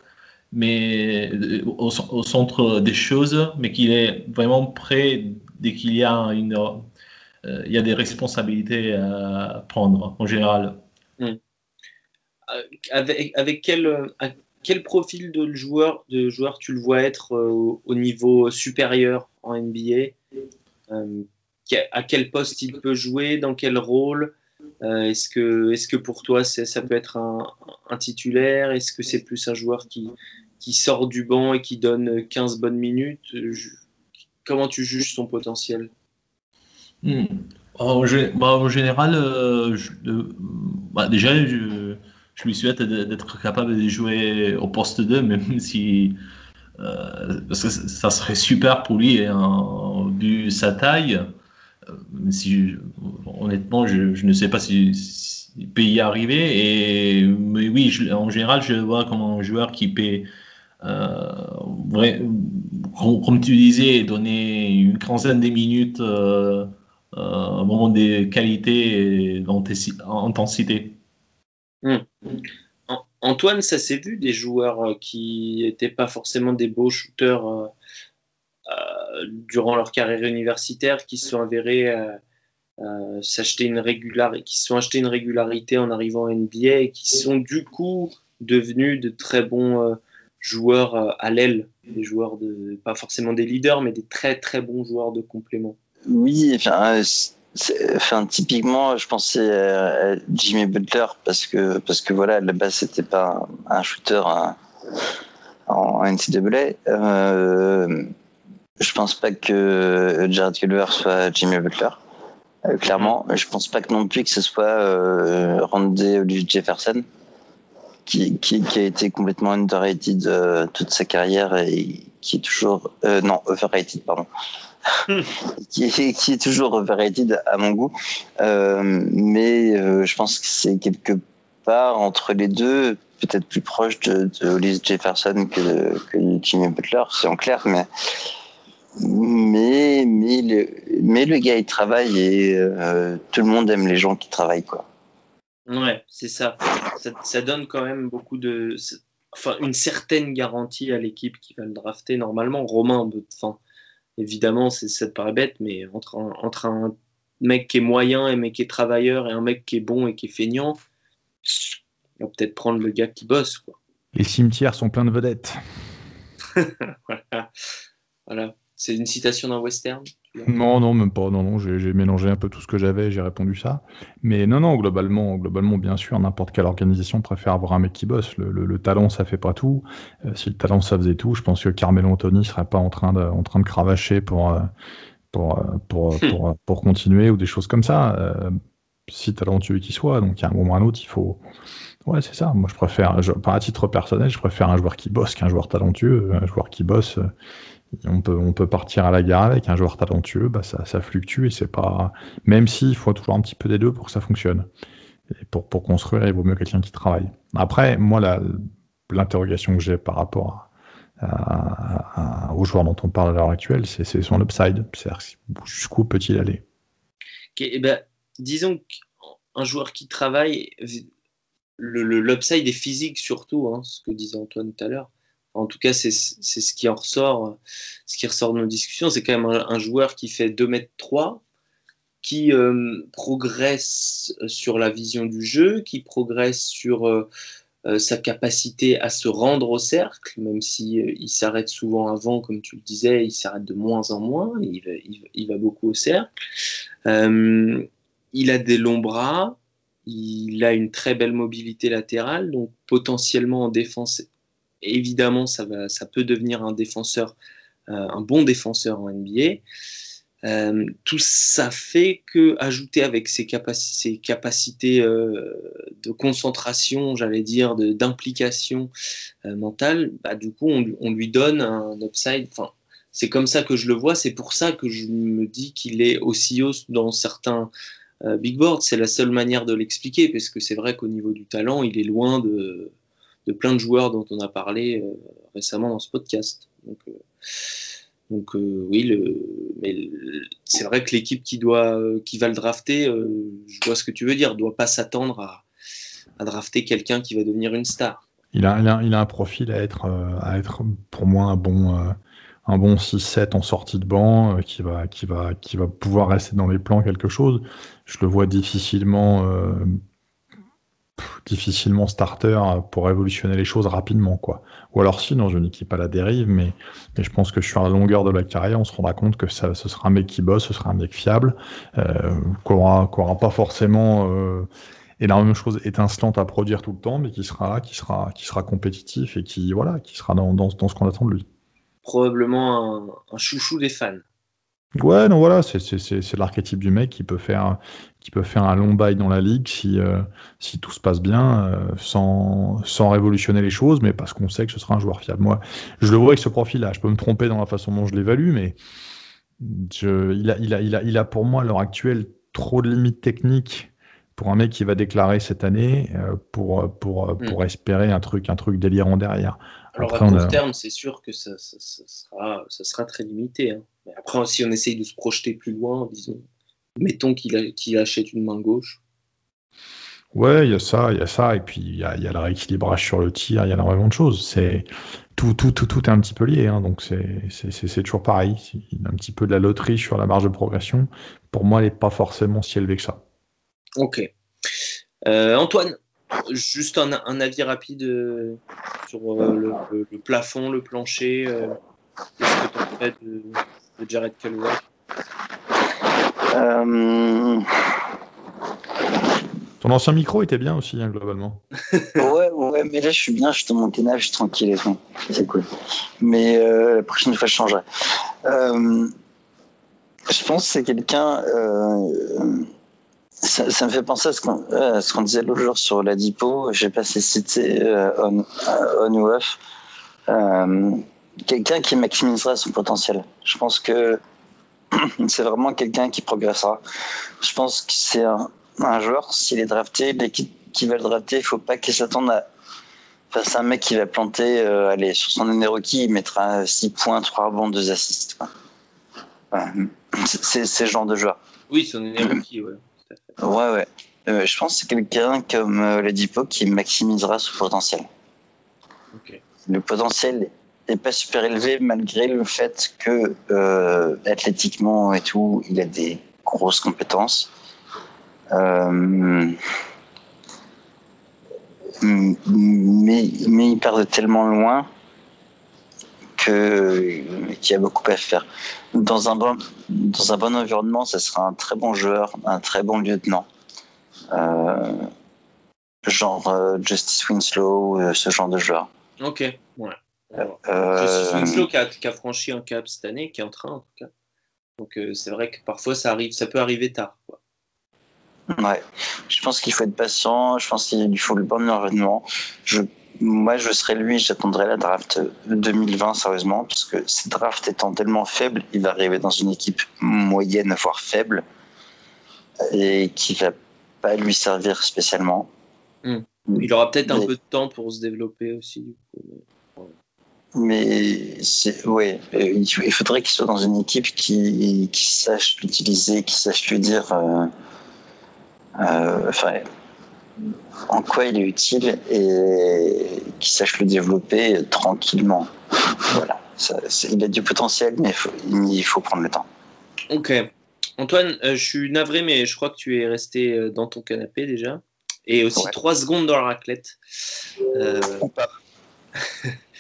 Speaker 4: mais au, au, centre des choses, mais qu'il est vraiment prêt dès qu'il y a une, il y a des responsabilités à prendre en général. Hmm.
Speaker 1: Euh, avec, avec quel, profil de joueur, tu le vois être euh, au, niveau supérieur en NBA À quel poste il peut jouer? Dans quel rôle? Est-ce que, pour toi ça peut être un, titulaire? Est-ce que c'est plus un joueur qui, qui sort du banc et qui donne 15 bonnes minutes? Comment tu juges son potentiel?
Speaker 4: Hmm. en, bah, en, général, je, bah, déjà, je, je lui souhaite d'être capable de jouer au poste 2, même si parce que ça serait super pour lui, hein, vu sa taille. si, honnêtement, je, je, ne sais pas si, peut y arriver. Et, mais oui, en général, je le vois comme un joueur qui peut, euh, comme tu disais, donner une quinzaine de minutes, euh, euh, un moment de qualité et d'intensité.
Speaker 1: Hmm. Antoine, ça s'est vu des joueurs qui n'étaient pas forcément des beaux shooters durant leur carrière universitaire, qui se sont avérés euh, s'acheter une régularité, qui sont achetés une régularité en arrivant à NBA et qui sont du coup devenus de très bons euh, joueurs euh, à l'aile, des joueurs pas forcément des leaders, mais des très très bons joueurs de complément.
Speaker 2: Oui, enfin, enfin typiquement, je pensais à Jimmy Butler parce que parce que voilà, la base c'était pas un shooter en NCAA. Euh, je pense pas que Jared Culver soit Jimmy Butler. Euh, clairement, je pense pas que non plus que ce soit euh, Randy Olivier Jefferson, qui, qui, qui, a été complètement underrated euh, toute sa carrière et qui est toujours euh, non overrated pardon, qui, est, qui est toujours overrated à mon goût. Euh, mais je pense que c'est quelque part entre les deux, peut-être plus proche de, de Jefferson que de, que Jimmy Butler, c'est en clair, mais mais mais le, mais le gars il travaille et euh, tout le monde aime les gens qui travaillent quoi.
Speaker 1: Ouais, c'est ça. ça. ça. donne quand même beaucoup de enfin une certaine garantie à l'équipe qui va le drafter normalement Romain enfin évidemment c'est ça te paraît bête mais entre un, entre un mec qui est moyen et un mec qui est travailleur et un mec qui est bon et qui est feignant il va peut-être prendre le gars qui bosse quoi.
Speaker 3: Les cimetières sont pleins de vedettes.
Speaker 1: voilà. voilà. C'est une citation d'un western
Speaker 3: Non, non, même pas. Non, non, j'ai mélangé un peu tout ce que j'avais, j'ai répondu ça. Mais non, non, globalement, globalement, bien sûr, n'importe quelle organisation préfère avoir un mec qui bosse. Le, talent, ça fait pas tout. Euh, si le talent, ça faisait tout, je pense que Carmelo Anthony serait pas en train de, train de cravacher pour, euh, pour, euh, pour, continuer ou des choses comme ça. si talentueux qu'il soit, donc à un moment ou un autre, il faut. Ouais, c'est ça. Moi, je préfère, à titre personnel, je préfère un joueur qui bosse qu'un joueur talentueux. Un joueur qui bosse, on peut, on peut partir à la gare avec un joueur talentueux, bah ça, ça fluctue et c'est pas. Même s'il faut toujours un petit peu des deux pour que ça fonctionne. Et pour, pour construire, il vaut mieux quelqu'un qui travaille. Après, moi, l'interrogation que j'ai par rapport à, à, aux joueurs dont on parle à l'heure actuelle, c'est son upside. C'est-à-dire jusqu'où peut-il aller?
Speaker 1: Eh ben, Disons qu'un joueur qui travaille, l'upside le, est physique surtout, hein, ce que disait Antoine tout à l'heure en tout cas, c'est ce qui en ressort, ce qui ressort de nos discussions. C'est quand même un, joueur qui fait 2 mètres 3, qui euh, progresse sur la vision du jeu, qui progresse sur euh, euh, sa capacité à se rendre au cercle, même si s'arrête souvent avant, comme tu le disais, il s'arrête de moins en moins, il va beaucoup au cercle. il a des longs bras, il a une très belle mobilité latérale, donc potentiellement en défense évidemment, ça, va, ça peut devenir un défenseur, euh, un bon défenseur en NBA. Euh, tout ça fait que, ajouté avec ses, capacités euh, de concentration, j'allais dire, d'implication mentale, bah, du coup, on, on, lui donne un upside. Enfin, c'est comme ça que je le vois. C'est pour ça que je me dis qu'il est aussi haut dans certains big boards. C'est la seule manière de l'expliquer, parce que c'est vrai qu'au niveau du talent, il est loin de de plein de joueurs dont on a parlé euh, récemment dans ce podcast. Donc, euh, euh, oui, mais c'est vrai que l'équipe qui doit, qui va le drafter, je vois ce que tu veux dire, doit pas s'attendre à, drafter quelqu'un qui va devenir une star.
Speaker 3: Il a un profil à être, à être pour moi un bon, un bon 6-7 en sortie de banc, qui va, qui va, qui va pouvoir rester dans les plans quelque chose. Je le vois difficilement difficilement starter pour révolutionner les choses rapidement, quoi. Ou alors si, dans une équipe à la dérive, mais, je pense que sur la longueur de la carrière, on se rendra compte que ce sera un mec qui bosse, ce sera un mec fiable, euh, qu'on aura, pas forcément euh, énormément de choses étincelantes à produire tout le temps, mais qui sera, qui sera, qui sera compétitif et qui, voilà, qui sera dans, dans, ce qu'on attend de lui.
Speaker 1: Probablement un, chouchou des fans.
Speaker 3: Ouais, non, voilà, c'est l'archétype du mec qui peut faire qui peut faire un long bail dans la ligue si, euh, si tout se passe bien, euh, sans, sans révolutionner les choses, mais parce qu'on sait que ce sera un joueur fiable. Moi, je le vois avec ce profil-là. Je peux me tromper dans la façon dont je l'évalue, mais je, il, a, il, a, il, a, il a pour moi à l'heure actuelle trop de limites techniques pour un mec qui va déclarer cette année euh, pour, pour, pour hmm. espérer un truc, un truc délirant derrière.
Speaker 1: Alors à court terme, c'est sûr que ça, ça, ça, sera, ça sera très limité. Hein. Mais après, si on essaye de se projeter plus loin, disons, mettons qu'il achète une main gauche.
Speaker 3: Ouais, il y a ça, il y a ça, et puis il y a, y a, le rééquilibrage sur le tir, il y a énormément de choses. C'est tout, tout, tout, tout est un petit peu lié, hein, donc c'est toujours pareil. Il y a un petit peu de la loterie sur la marge de progression. Pour moi, elle n'est pas forcément si élevée que ça.
Speaker 1: Ok. Euh, Antoine, juste un, un, avis rapide euh, sur euh, le, le, plafond, le plancher. Qu'est-ce que tu en fais de, de Jared Culver
Speaker 3: euh... Ton ancien micro était bien aussi, hein, globalement.
Speaker 2: ouais, ouais, mais là je suis bien, je suis dans mon canapé, je suis tranquille C'est cool. Mais euh, la prochaine fois, je changerai. Euh, je pense que c'est quelqu'un. Euh, ça, ça, me fait penser à ce qu'on disait l'autre jour sur la Dipo. J'ai passé cité on, on ou off. Quelqu'un qui maximisera son potentiel. Je pense que c'est vraiment quelqu'un qui progressera. Je pense que c'est un, joueur, s'il est drafté, l'équipe qui va le drafter, il faut pas qu'il s'attende à. Enfin, c'est un mec qui va planter, euh, allez, sur son année rookie, il mettra 6 points, 3 rebonds, 2 assists. C'est ce genre de joueur.
Speaker 1: Oui, son année rookie, ouais.
Speaker 2: Ouais, ouais. Euh, je pense que c'est quelqu'un comme euh, le Dipo qui maximisera son potentiel. Le potentiel n'est pas super élevé malgré le fait que euh, athlétiquement et tout, il a des grosses compétences. Euh, mais, mais il part de tellement loin que qu'il y a beaucoup à faire. Dans un bon dans un bon environnement, ça sera un très bon joueur, un très bon lieutenant. Euh, genre Justice Winslow, ce genre de joueur.
Speaker 1: Ok, ouais. Euh... Winslow qui a, qui a, franchi un cap cette année, qui est en train en tout cas. Donc euh, c'est vrai que parfois ça arrive, ça peut arriver tard. Quoi.
Speaker 2: Ouais, je pense qu'il faut être patient. Je pense qu'il faut le bon environnement. Je, moi, je serais lui, j'attendrai la draft 2020 sérieusement, parce que cette draft étant tellement faible, il va arriver dans une équipe moyenne voire faible et qui va pas lui servir spécialement.
Speaker 1: Hmm. Il aura peut-être un peu de temps pour se développer aussi. Du coup.
Speaker 2: Mais c'est, ouais, euh, il faudrait qu'il soit dans une équipe qui, qui sache l'utiliser, qui sache lui dire, euh, euh, enfin, en quoi il est utile et qui sache le développer tranquillement. Voilà, ça, il a du potentiel, mais faut, il faut prendre le temps.
Speaker 1: Ok. Antoine, je suis navré, mais je crois que tu es resté dans ton canapé déjà. Et aussi trois secondes dans la raclette.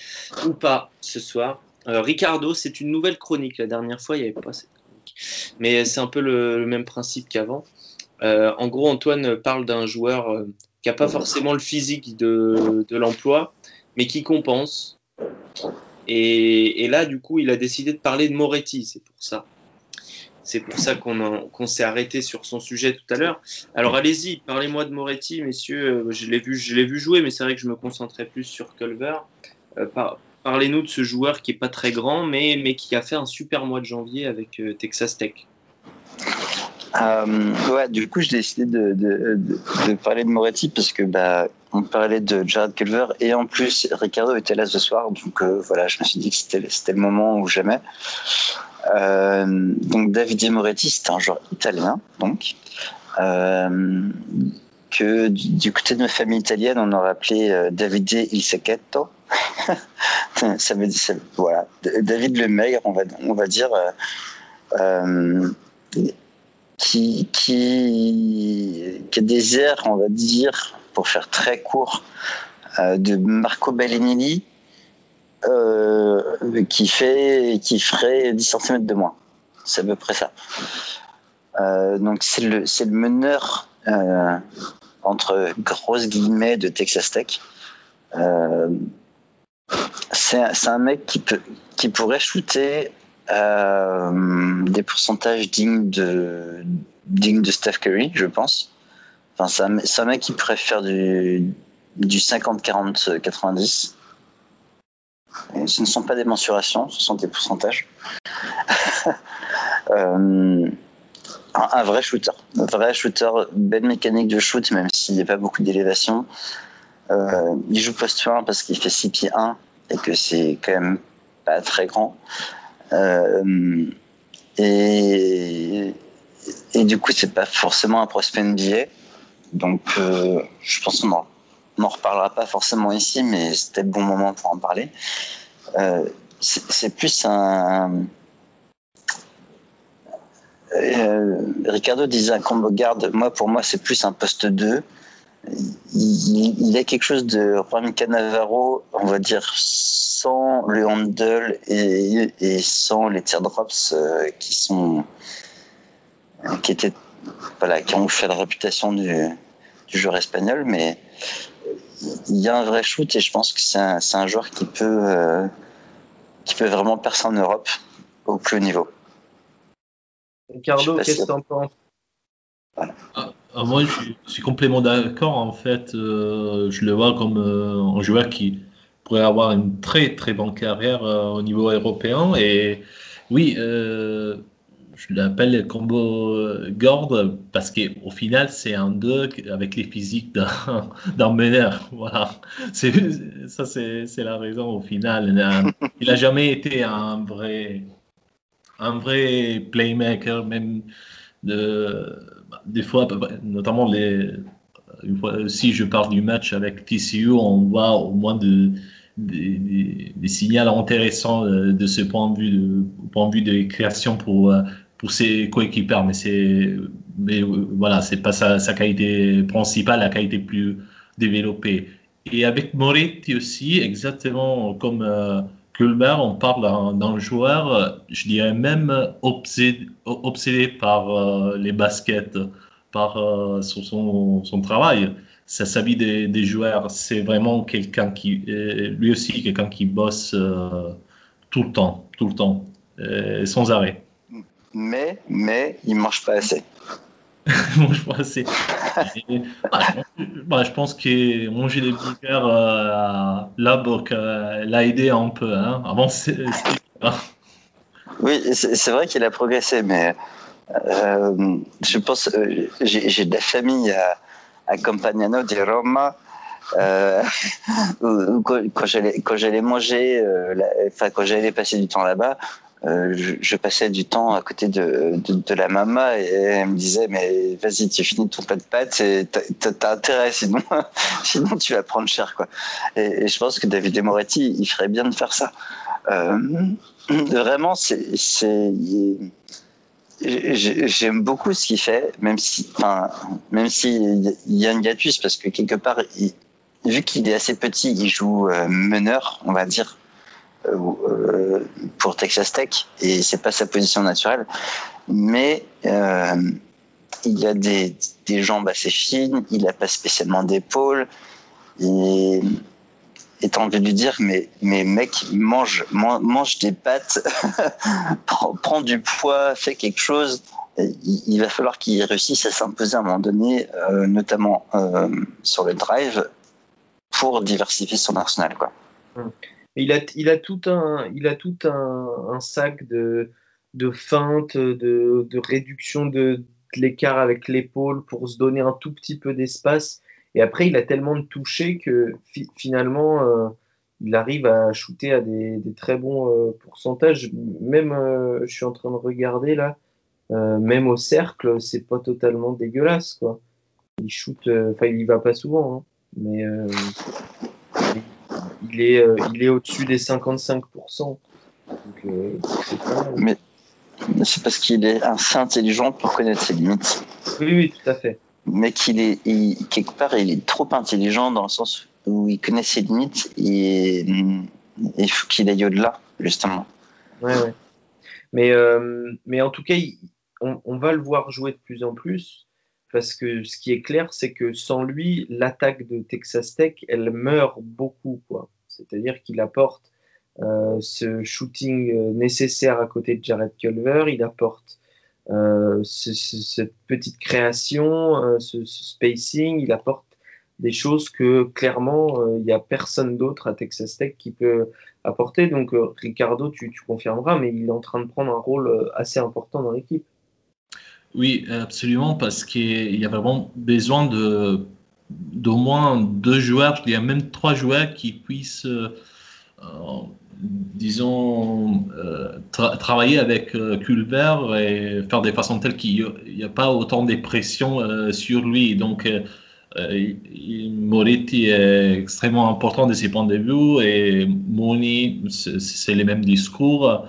Speaker 1: Ou pas ce soir. Euh, Ricardo, c'est une nouvelle chronique. La dernière fois, il n'y avait pas cette chronique. Mais c'est un peu le, même principe qu'avant. Euh, en gros, Antoine parle d'un joueur euh, qui n'a pas forcément le physique de, l'emploi, mais qui compense. Et, et, là, du coup, il a décidé de parler de Moretti, c'est pour ça. C'est pour ça qu'on s'est arrêté sur son sujet tout à l'heure. Alors allez-y, parlez-moi de Moretti, messieurs. Je l'ai vu, je vu jouer, mais c'est vrai que je me concentrais plus sur Culver. Euh, parlez-nous de ce joueur qui est pas très grand, mais, mais qui a fait un super mois de janvier avec euh, Texas Tech.
Speaker 2: Euh, ouais, du coup, j'ai décidé de, parler de Moretti parce que bah, on parlait de Jared Culver et en plus Ricardo était là ce soir, donc voilà, je me suis dit que c'était le moment ou jamais. donc Davide Moretti, c'est un joueur italien, donc que du, côté de ma famille italienne, on aurait appelé Davide Il. David le Maigre, on va, on dire, euh, euh, qui, qui, qui a des airs, on va dire, pour faire très court, euh, de Marco Bellinelli, qui, fait, qui ferait 10 cm de moins. C'est à peu près ça. donc c'est le, meneur entre grosses guillemets de Texas Tech. C'est un mec qui, peut, qui pourrait shooter euh, des pourcentages dignes de, dignes Steph Curry, je pense. Enfin, c'est un, mec qui préfère du, du 50-40-90. Ce ne sont pas des mensurations, ce sont des pourcentages. euh, un, vrai shooter. Un vrai shooter, belle mécanique de shoot, même s'il n'y a pas beaucoup d'élévation. Euh, il joue post 1 parce qu'il fait 6 pieds 1 et que c'est quand même pas très grand. Euh, et, et du coup, c'est pas forcément un prospect NBA. Donc, euh, je pense qu'on n'en reparlera pas forcément ici, mais c'était le bon moment pour en parler. C'est plus un. Ricardo disait un combo garde. Moi, pour moi, c'est plus un poste 2. Il, y a quelque chose de Juan Canavaro, on va dire, sans le handle et, et sans les teardrops qui sont. qui étaient voilà, qui ont fait la réputation du, du joueur espagnol, mais il y a un vrai shoot et je pense que c'est un, un, joueur qui peut, euh, qui peut vraiment percer en Europe au plus haut niveau.
Speaker 1: Ricardo, qu'est-ce que tu en penses
Speaker 4: ah, ah, Moi, je suis, complètement d'accord. En fait, euh, je le vois comme euh, un joueur qui pourrait avoir une très très bonne carrière au niveau européen. Et oui, je l'appelle combo euh, Gord parce qu'au final, c'est un 2 avec les physiques d'un meneur. Voilà. Ça, c'est la raison au final. Il n'a jamais été un vrai, un vrai playmaker, même de, des fois, notamment les, si je parle du match avec TCU, on voit au moins de, des, signaux intéressants euh, de, ce point de vue de, point de vue de création pour euh, pour ses coéquipiers, mais c'est mais euh, voilà, c'est pas sa, sa, qualité principale, la qualité plus développée. Et avec Moretti aussi, exactement comme euh, Culbert, on parle d'un joueur, je dirais même obsédé, obsédé par euh, les baskets, par son, son, travail. Ça s'habille des, des, joueurs. C'est vraiment quelqu'un qui, lui aussi, quelqu'un qui bosse tout le temps, tout le temps, sans arrêt
Speaker 2: mais, mais il ne mange pas assez.
Speaker 4: il mange pas assez. bah, je pense que manger des burgers euh, là, euh, l'a aidé un peu. Hein. Avant, c'est.
Speaker 2: Oui, c'est vrai qu'il a progressé, mais euh, je pense. Euh, J'ai de la famille à, à Campagnano di Roma. Euh, quand j'allais manger, enfin quand j'allais passer du temps là-bas, euh, je, passais du temps à côté de, de, la maman et elle me disait mais vas-y tu finis ton plat de pâtes et t'as intérêt sinon sinon tu vas prendre cher quoi. Et, je pense que David Moretti il ferait bien de faire ça. Euh, vraiment c'est j'aime beaucoup ce qu'il fait même si enfin même si il y a une hiatus parce que quelque part vu qu'il est assez petit il joue euh, meneur on va dire pour Texas Tech et c'est pas sa position naturelle. Mais euh, il a des, jambes assez fines, il a pas spécialement d'épaules. Et et envie de lui dire mais mais mec mange mange, des pâtes prends, du poids fais quelque chose il, va falloir qu'il réussisse à s'imposer à un moment donné notamment sur le drive pour diversifier son arsenal quoi
Speaker 1: hum il a, il a tout un, il a tout un, sac de, de feintes, de, de réduction de, l'écart avec l'épaule pour se donner un tout petit peu d'espace. Et après, il a tellement de toucher que finalement, euh, il arrive à shooter à des, des très bons euh, pourcentages. Même, euh, je suis en train de regarder là, même au cercle, c'est pas totalement dégueulasse. Quoi. Il shoot, enfin, il y va pas souvent, hein, mais il est, euh, il est au-dessus des 55%. Euh,
Speaker 2: Mais c'est parce qu'il est assez intelligent pour connaître ses limites.
Speaker 1: Oui, oui, tout à fait.
Speaker 2: Mais qu'il est, quelque part, il est trop intelligent dans le sens où il connaît ses limites et il faut qu'il aille au-delà, justement.
Speaker 1: Ouais, ouais. Mais, euh, mais en tout cas, on, on, va le voir jouer de plus en plus parce que ce qui est clair, c'est que sans lui, l'attaque de Texas Tech, elle meurt beaucoup. quoi. C'est-à-dire qu'il apporte ce shooting nécessaire à côté de Jared Culver, il apporte cette petite création, ce, spacing, il apporte des choses que clairement il n'y a personne d'autre à Texas Tech qui peut apporter. Donc Ricardo, tu, confirmeras, mais il est en train de prendre un rôle assez important dans l'équipe.
Speaker 4: Oui, absolument, parce qu'il y a vraiment besoin de d'au moins deux joueurs, je dirais même trois joueurs qui puissent, euh, disons, euh, travailler avec euh, Culver et faire des façons telles qu'il n'y a, pas autant de pression sur lui. Donc, Moretti est extrêmement important de ses points de vue et Mooney, c'est les mêmes discours.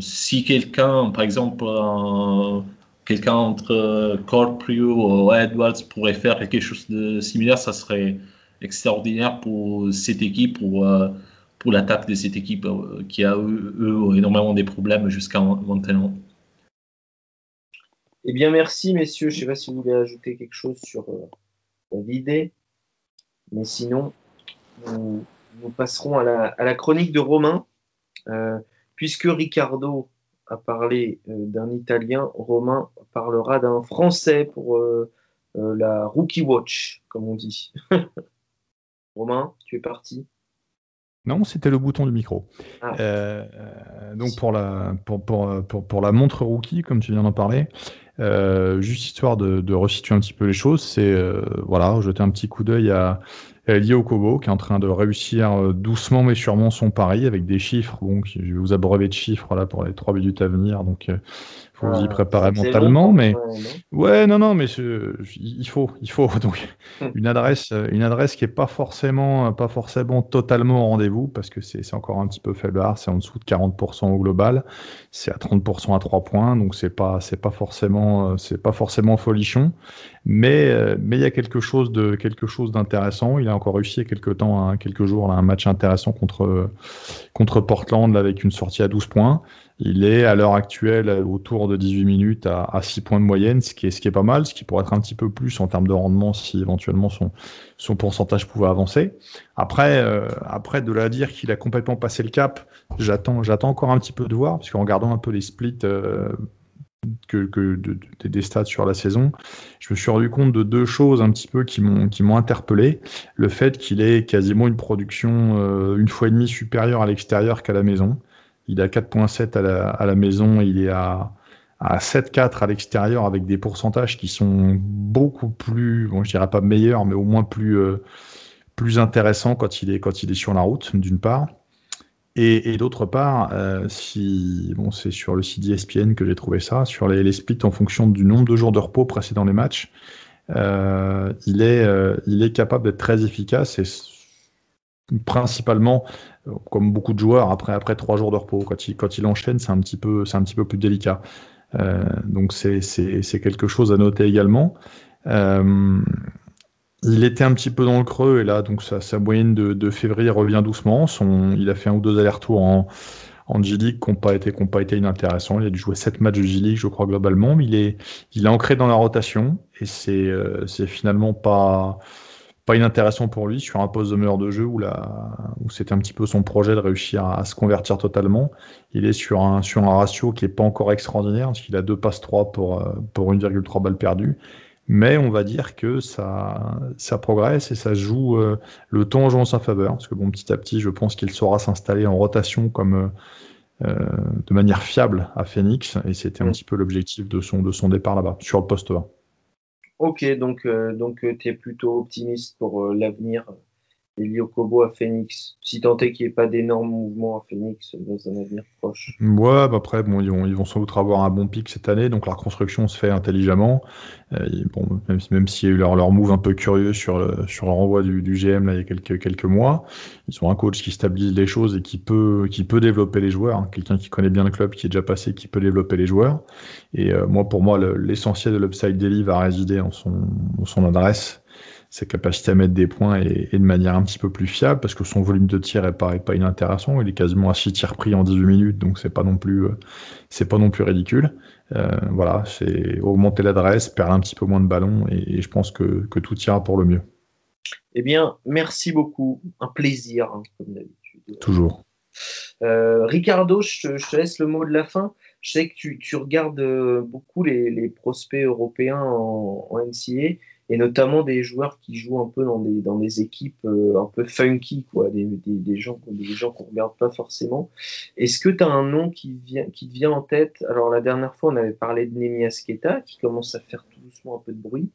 Speaker 4: Si quelqu'un, par exemple, quelqu'un entre euh, Corprew ou Edwards pourrait faire quelque chose de similaire, ça serait extraordinaire pour cette équipe, pour, euh, pour l'attaque de cette équipe euh, qui a eu, énormément des problèmes jusqu'à maintenant.
Speaker 1: Eh bien, merci, messieurs. Je ne sais pas si vous voulez ajouter quelque chose sur l'idée, mais sinon, nous, passerons à la, chronique de Romain, puisque Ricardo a parlé euh, d'un Italien, Romain parlera d'un Français pour euh, euh, la Rookie Watch, comme on dit. Romain, tu es parti?
Speaker 3: Non, c'était le bouton du micro. Ah. donc pour la, pour, pour, pour, la montre rookie, comme tu viens d'en parler, juste histoire de, de, resituer un petit peu les choses, c'est voilà, jeter un petit coup d'œil à Elio Kobo qui est en train de réussir doucement mais sûrement son pari avec des chiffres. Bon, je vais vous abreuver de chiffres là pour les trois minutes à venir. Donc, faut vous y ah, préparer mentalement, mais ouais, non, non, mais il faut, il faut donc hum. une adresse, euh, une adresse qui est pas forcément, pas forcément totalement au rendez-vous parce que c'est encore un petit peu faible, c'est en dessous de 40% au global, c'est à 30% à 3 points, donc c'est pas, c'est pas forcément, euh, c'est pas forcément folichon, mais euh, mais il y a quelque chose de quelque chose d'intéressant. Il a encore réussi il y a quelques temps, hein, quelques jours, là, un match intéressant contre contre Portland avec une sortie à 12 points. Il est à l'heure actuelle autour de 18 minutes à, 6 points de moyenne, ce qui, est, pas mal, ce qui pourrait être un petit peu plus en termes de rendement si éventuellement son, pourcentage pouvait avancer. Après, euh, de la dire qu'il a complètement passé le cap, j'attends, j'attends encore un petit peu de voir, parce qu'en regardant un peu les splits euh, des stats sur la saison, je me suis rendu compte de deux choses un petit peu qui m'ont, qui interpellé. Le fait qu'il ait quasiment une production euh, une fois et demie supérieure à l'extérieur qu'à la maison. Il a 4.7 à la, à la maison, il est à, à 7.4 à l'extérieur avec des pourcentages qui sont beaucoup plus, bon, je dirais pas meilleurs, mais au moins plus, euh, plus intéressants quand il est, quand il est sur la route, d'une part. Et, d'autre part, euh, si, bon, c'est sur le site ESPN que j'ai trouvé ça, sur les, les, splits en fonction du nombre de jours de repos précédant les matchs, euh, il, est, il est capable d'être très efficace et principalement, comme beaucoup de joueurs, après, après trois jours de repos. Quand il, quand enchaîne, c'est un, petit peu, un petit peu plus délicat. Euh, donc c'est quelque chose à noter également. Euh, il était un petit peu dans le creux et là, donc sa, sa moyenne de, de, février revient doucement. Il a fait un ou deux allers-retours en, en G-League qui n'ont pas, été, pas été inintéressants. Il a dû jouer sept matchs de G-League, je crois, globalement, mais il est, il est ancré dans la rotation et c'est c'est finalement pas pas inintéressant pour lui sur un poste de meilleur de jeu où, la, où c'était un petit peu son projet de réussir à, se convertir totalement. Il est sur un, sur un ratio qui est pas encore extraordinaire, parce qu'il a deux passes 3 pour, euh, pour 1,3 balles perdues. Mais on va dire que ça, ça progresse et ça joue euh, le temps en jouant en sa faveur. Parce que bon, petit à petit, je pense qu'il saura s'installer en rotation comme euh, de manière fiable à Phoenix. Et c'était un petit peu l'objectif de son, de son départ là-bas, sur le poste 1.
Speaker 1: Ok, donc, euh, donc euh, tu plutôt optimiste pour euh, l'avenir Elio Kobo à Phoenix, si tant est qu'il n'y ait pas d'énormes mouvements à Phoenix dans un avenir proche.
Speaker 3: Ouais, bah après, bon, ils, vont, sans doute avoir un bon pic cette année, donc la reconstruction se fait intelligemment. bon, même, même s'il y a eu leur, move un peu curieux sur le, renvoi du, GM là, il y a quelques, mois, ils ont un coach qui stabilise les choses et qui peut, développer les joueurs, hein. quelqu'un qui connaît bien le club, qui est déjà passé, qui peut développer les joueurs. Et moi, pour moi, l'essentiel de l'Upside Daily va résider en son adresse sa capacité à mettre des points est, de manière un petit peu plus fiable parce que son volume de tir est pas, pas inintéressant. Il est quasiment à 6 tirs pris en 18 minutes, donc c'est pas non plus euh, c'est pas non plus ridicule. Euh, voilà, c'est augmenter l'adresse, perdre un petit peu moins de ballons et, je pense que, que, tout ira pour le mieux.
Speaker 1: Eh bien, merci beaucoup, un plaisir hein, comme d'habitude.
Speaker 3: Toujours.
Speaker 1: Euh, Ricardo, je, te laisse le mot de la fin. Je sais que tu, tu regardes beaucoup les, les, prospects européens en, en, NCA et notamment des joueurs qui jouent un peu dans des, dans des équipes euh, un peu funky, quoi, des, des, des gens, des gens qu'on regarde pas forcément. Est-ce que tu as un nom qui, vient, qui te vient en tête? Alors la dernière fois, on avait parlé de Nemias Keta, qui commence à faire tout doucement un peu de bruit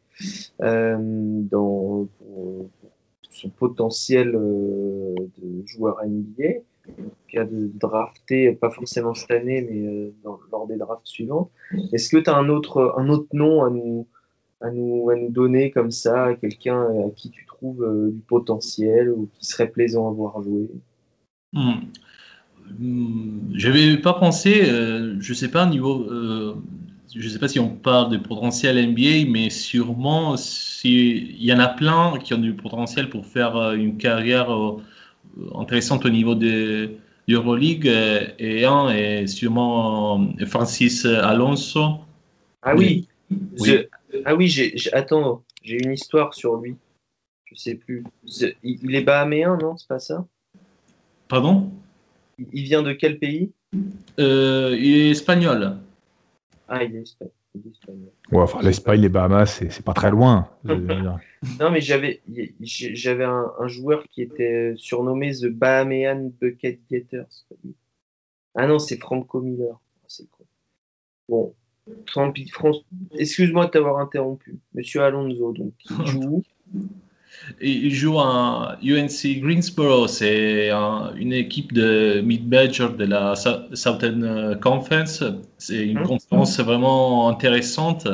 Speaker 1: euh, dans, pour, son potentiel euh, de joueur NBA qui a de drafté, pas forcément cette année, mais lors des drafts suivantes. Est-ce que tu as un autre, un autre nom à nous, à nous, à nous donner comme ça, quelqu'un à qui tu trouves euh, du potentiel ou qui serait plaisant à voir jouer.
Speaker 4: Je n'avais pas pensé, euh, je sais pas, niveau. Euh, je sais pas si on parle de potentiel NBA, mais sûrement, il y en a plein qui ont du potentiel pour faire une carrière intéressante au niveau de l'Euroleague. Et un est sûrement Francis Alonso.
Speaker 1: Ah oui,
Speaker 4: Oui.
Speaker 1: Je- ah oui, j'ai, j'ai- attends, j'ai une histoire sur lui. Je sais plus. C'est- Il, il est bahaméen, non C'est pas ça?
Speaker 4: Pardon?
Speaker 1: Il, il vient de quel pays?
Speaker 4: Euh, Il est espagnol.
Speaker 1: Ah, il est espa- il est espagnol.
Speaker 3: Ouais, enfin, l'Espagne, les Bahamas, c'est c'est pas très loin. Je veux dire.
Speaker 1: Non, mais j'avais, y- j'ai- j'avais un, un joueur qui était surnommé The Bahamean Bucket Getter. c'est pas lui. Ah non, c'est Franco Miller. Ah, c'est con. Bon, excuse-moi de t'avoir interrompu. Monsieur Alonso, donc, il joue
Speaker 4: Il joue à UNC Greensboro, c'est un- une équipe de mid-major de la Sou- Southern euh, Conference. C'est une
Speaker 1: Mhm.
Speaker 4: conférence vraiment intéressante.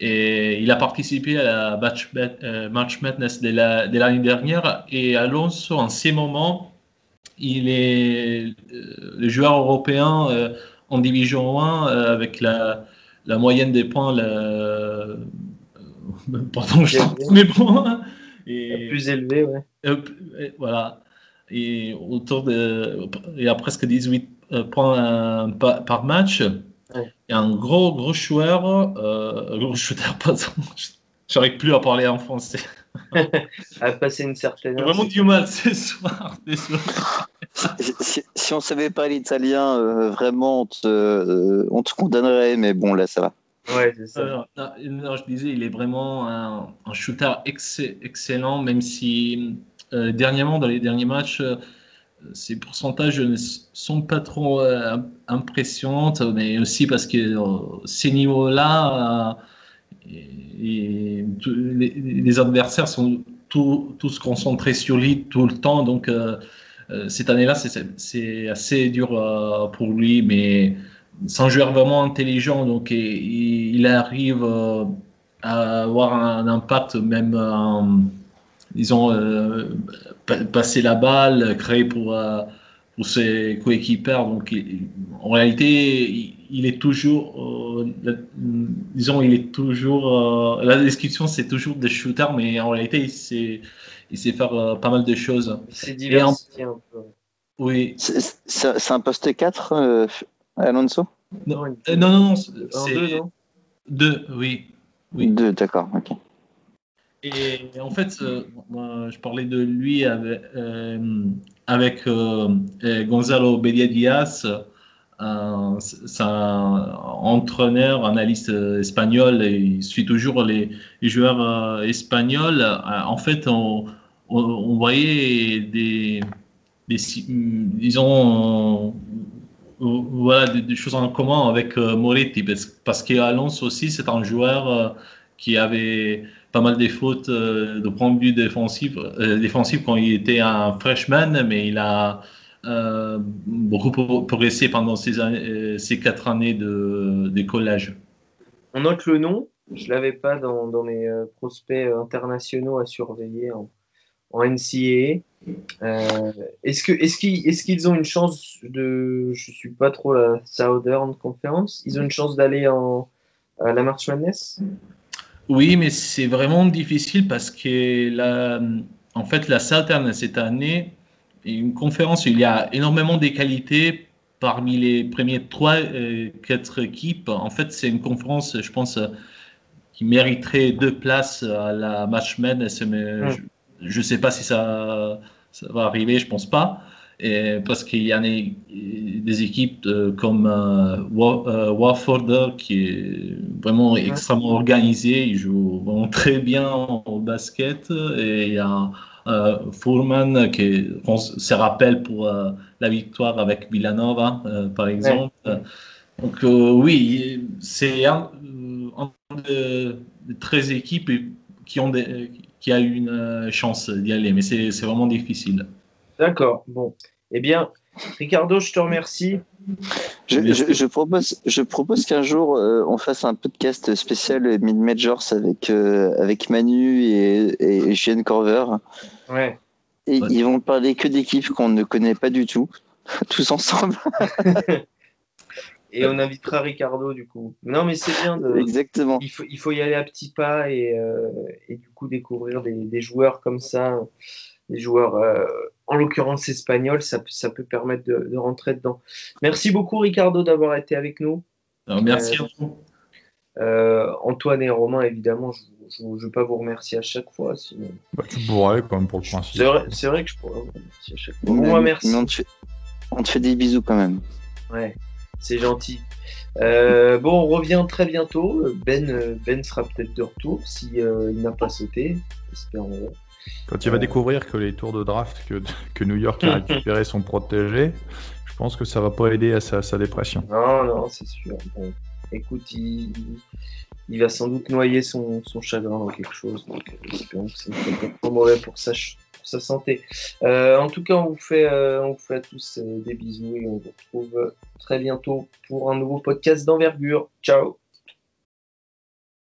Speaker 4: Et il a participé à la Match, euh, March Madness de la- de l'année dernière. Et Alonso, en ces moments, il est euh, le joueur européen en Division 1 euh, avec la, la moyenne des points. La, euh, pardon, je mes points. Et,
Speaker 1: Plus élevé, ouais.
Speaker 4: Hop, et voilà. Et autour de. Il y a presque 18 euh, points euh, par, par match.
Speaker 1: Ouais.
Speaker 4: Et un gros, gros joueur. Euh, gros shooter, pardon. J'arrive plus à parler en français.
Speaker 1: À passer une certaine
Speaker 4: vraiment du mal ce soir.
Speaker 2: Si, si- si on savait pas l'italien, euh, vraiment, on te, euh, on te condamnerait, mais bon, là, ça va.
Speaker 1: Ouais, c'est ça.
Speaker 4: Euh, non, non, je disais, il est vraiment un, un shooter ex- excellent, même si euh, dernièrement, dans les derniers matchs, euh, ses pourcentages ne sont pas trop euh, impressionnantes, mais aussi parce que euh, ces niveaux-là, euh, les, adversaires sont tous, concentrés sur lui tout le temps, donc euh, euh, cette année-là, c'est- assez dur euh, pour lui, mais c'est un joueur vraiment intelligent, donc il, arrive à avoir un impact même, euh, disons, euh, pa- passer la balle, créer pour, ses coéquipiers. Donc, en réalité, il, il est toujours, euh, la- disons, il est toujours, euh, la description c'est toujours des shooters, mais en réalité, il sait, il sait faire euh, pas mal de choses.
Speaker 1: C'est diversifié un peu.
Speaker 4: Oui,
Speaker 2: C'est- un poste 4, euh, Alonso?
Speaker 1: Non,
Speaker 4: Euh, non, non, c'est
Speaker 1: deux, non?
Speaker 4: deux, oui. Oui.
Speaker 2: Deux, d'accord, ok.
Speaker 4: Et en fait, euh, moi, je parlais de lui avec, euh, avec euh, euh, Gonzalo Bedia Diaz, un entraîneur, analyste euh, espagnol, et il suit toujours les, joueurs euh, espagnols. Euh, en fait, on, voyait des, des disons, voilà, des, choses en commun avec euh, Moretti, parce, parce qu'Alonso aussi, c'est un joueur qui avait pas mal des fautes de point de vue défensif quand il était un freshman, mais il a euh, beaucoup pro- progressé pendant ces, années- euh, ces quatre années de, de collège.
Speaker 1: On note le nom. Je l'avais pas dans, dans mes euh, prospects internationaux à surveiller en, en NCAA. Euh, est-ce que est-ce qu'ils est-ce qu'ils ont une chance de je suis pas trop la Southern Conference ils ont une chance d'aller en à la March Madness?
Speaker 4: Oui, mais c'est vraiment difficile parce que la, en fait, la Southern cette année une conférence où il y a énormément de qualités parmi les premiers trois, euh, quatre équipes. En fait, c'est une conférence, je pense, euh, qui mériterait deux places à la match madness, mais
Speaker 1: Mm.
Speaker 4: je ne sais pas si ça, ça va arriver, je pense pas. Et parce qu'il y a des, des équipes comme Warford qui est vraiment extrêmement organisée, ils jouent vraiment très bien au basket. Et il y a euh, Furman qui se rappelle pour la victoire avec Villanova, par exemple. Donc oui, c'est un, de, 13 équipes qui ont des, qui a eu une chance d'y aller, mais c'est vraiment difficile.
Speaker 1: D'accord. Bon. Eh bien, Ricardo, je te remercie.
Speaker 2: Je, propose, je propose qu'un jour euh, on fasse un podcast spécial Mid Majors avec, euh, avec Manu et, et Corver.
Speaker 1: Ouais.
Speaker 2: Et ils vont parler que d'équipes qu'on ne connaît pas du tout, tous ensemble.
Speaker 1: et on invitera Ricardo du coup. Non, mais c'est bien. De,
Speaker 2: Exactement.
Speaker 1: Il faut, il faut y aller à petits pas et, euh, et du coup découvrir des, des, joueurs comme ça, des joueurs en l'occurrence espagnol, ça, ça, peut permettre de, rentrer dedans. Merci beaucoup Ricardo d'avoir été avec nous.
Speaker 4: merci à vous.
Speaker 1: Euh, Antoine et Romain, évidemment, je ne veux pas vous remercier à chaque fois. Sinon...
Speaker 3: Bah, tu pourrais quand même pour le principe.
Speaker 1: C'est vrai, que je pourrais vous remercier à chaque fois. Moi, merci.
Speaker 2: on, te fait, on, te fait, des bisous quand même.
Speaker 1: Ouais, c'est gentil. Euh, bon, on revient très bientôt. Ben, ben sera peut-être de retour si euh, il n'a pas sauté.
Speaker 3: Quand il va découvrir que les tours de draft que, que New York a récupérés sont protégés, je pense que ça va pas aider à sa, sa dépression.
Speaker 1: Non, non, c'est sûr. Bon, écoute, il, il, va sans doute noyer son, son, chagrin dans quelque chose. Donc, espérons que ça ne soit pas trop mauvais pour sa, pour sa santé. Euh, en tout cas, on vous fait, euh, on vous fait à tous euh, des bisous et on vous retrouve très bientôt pour un nouveau podcast d'envergure. Ciao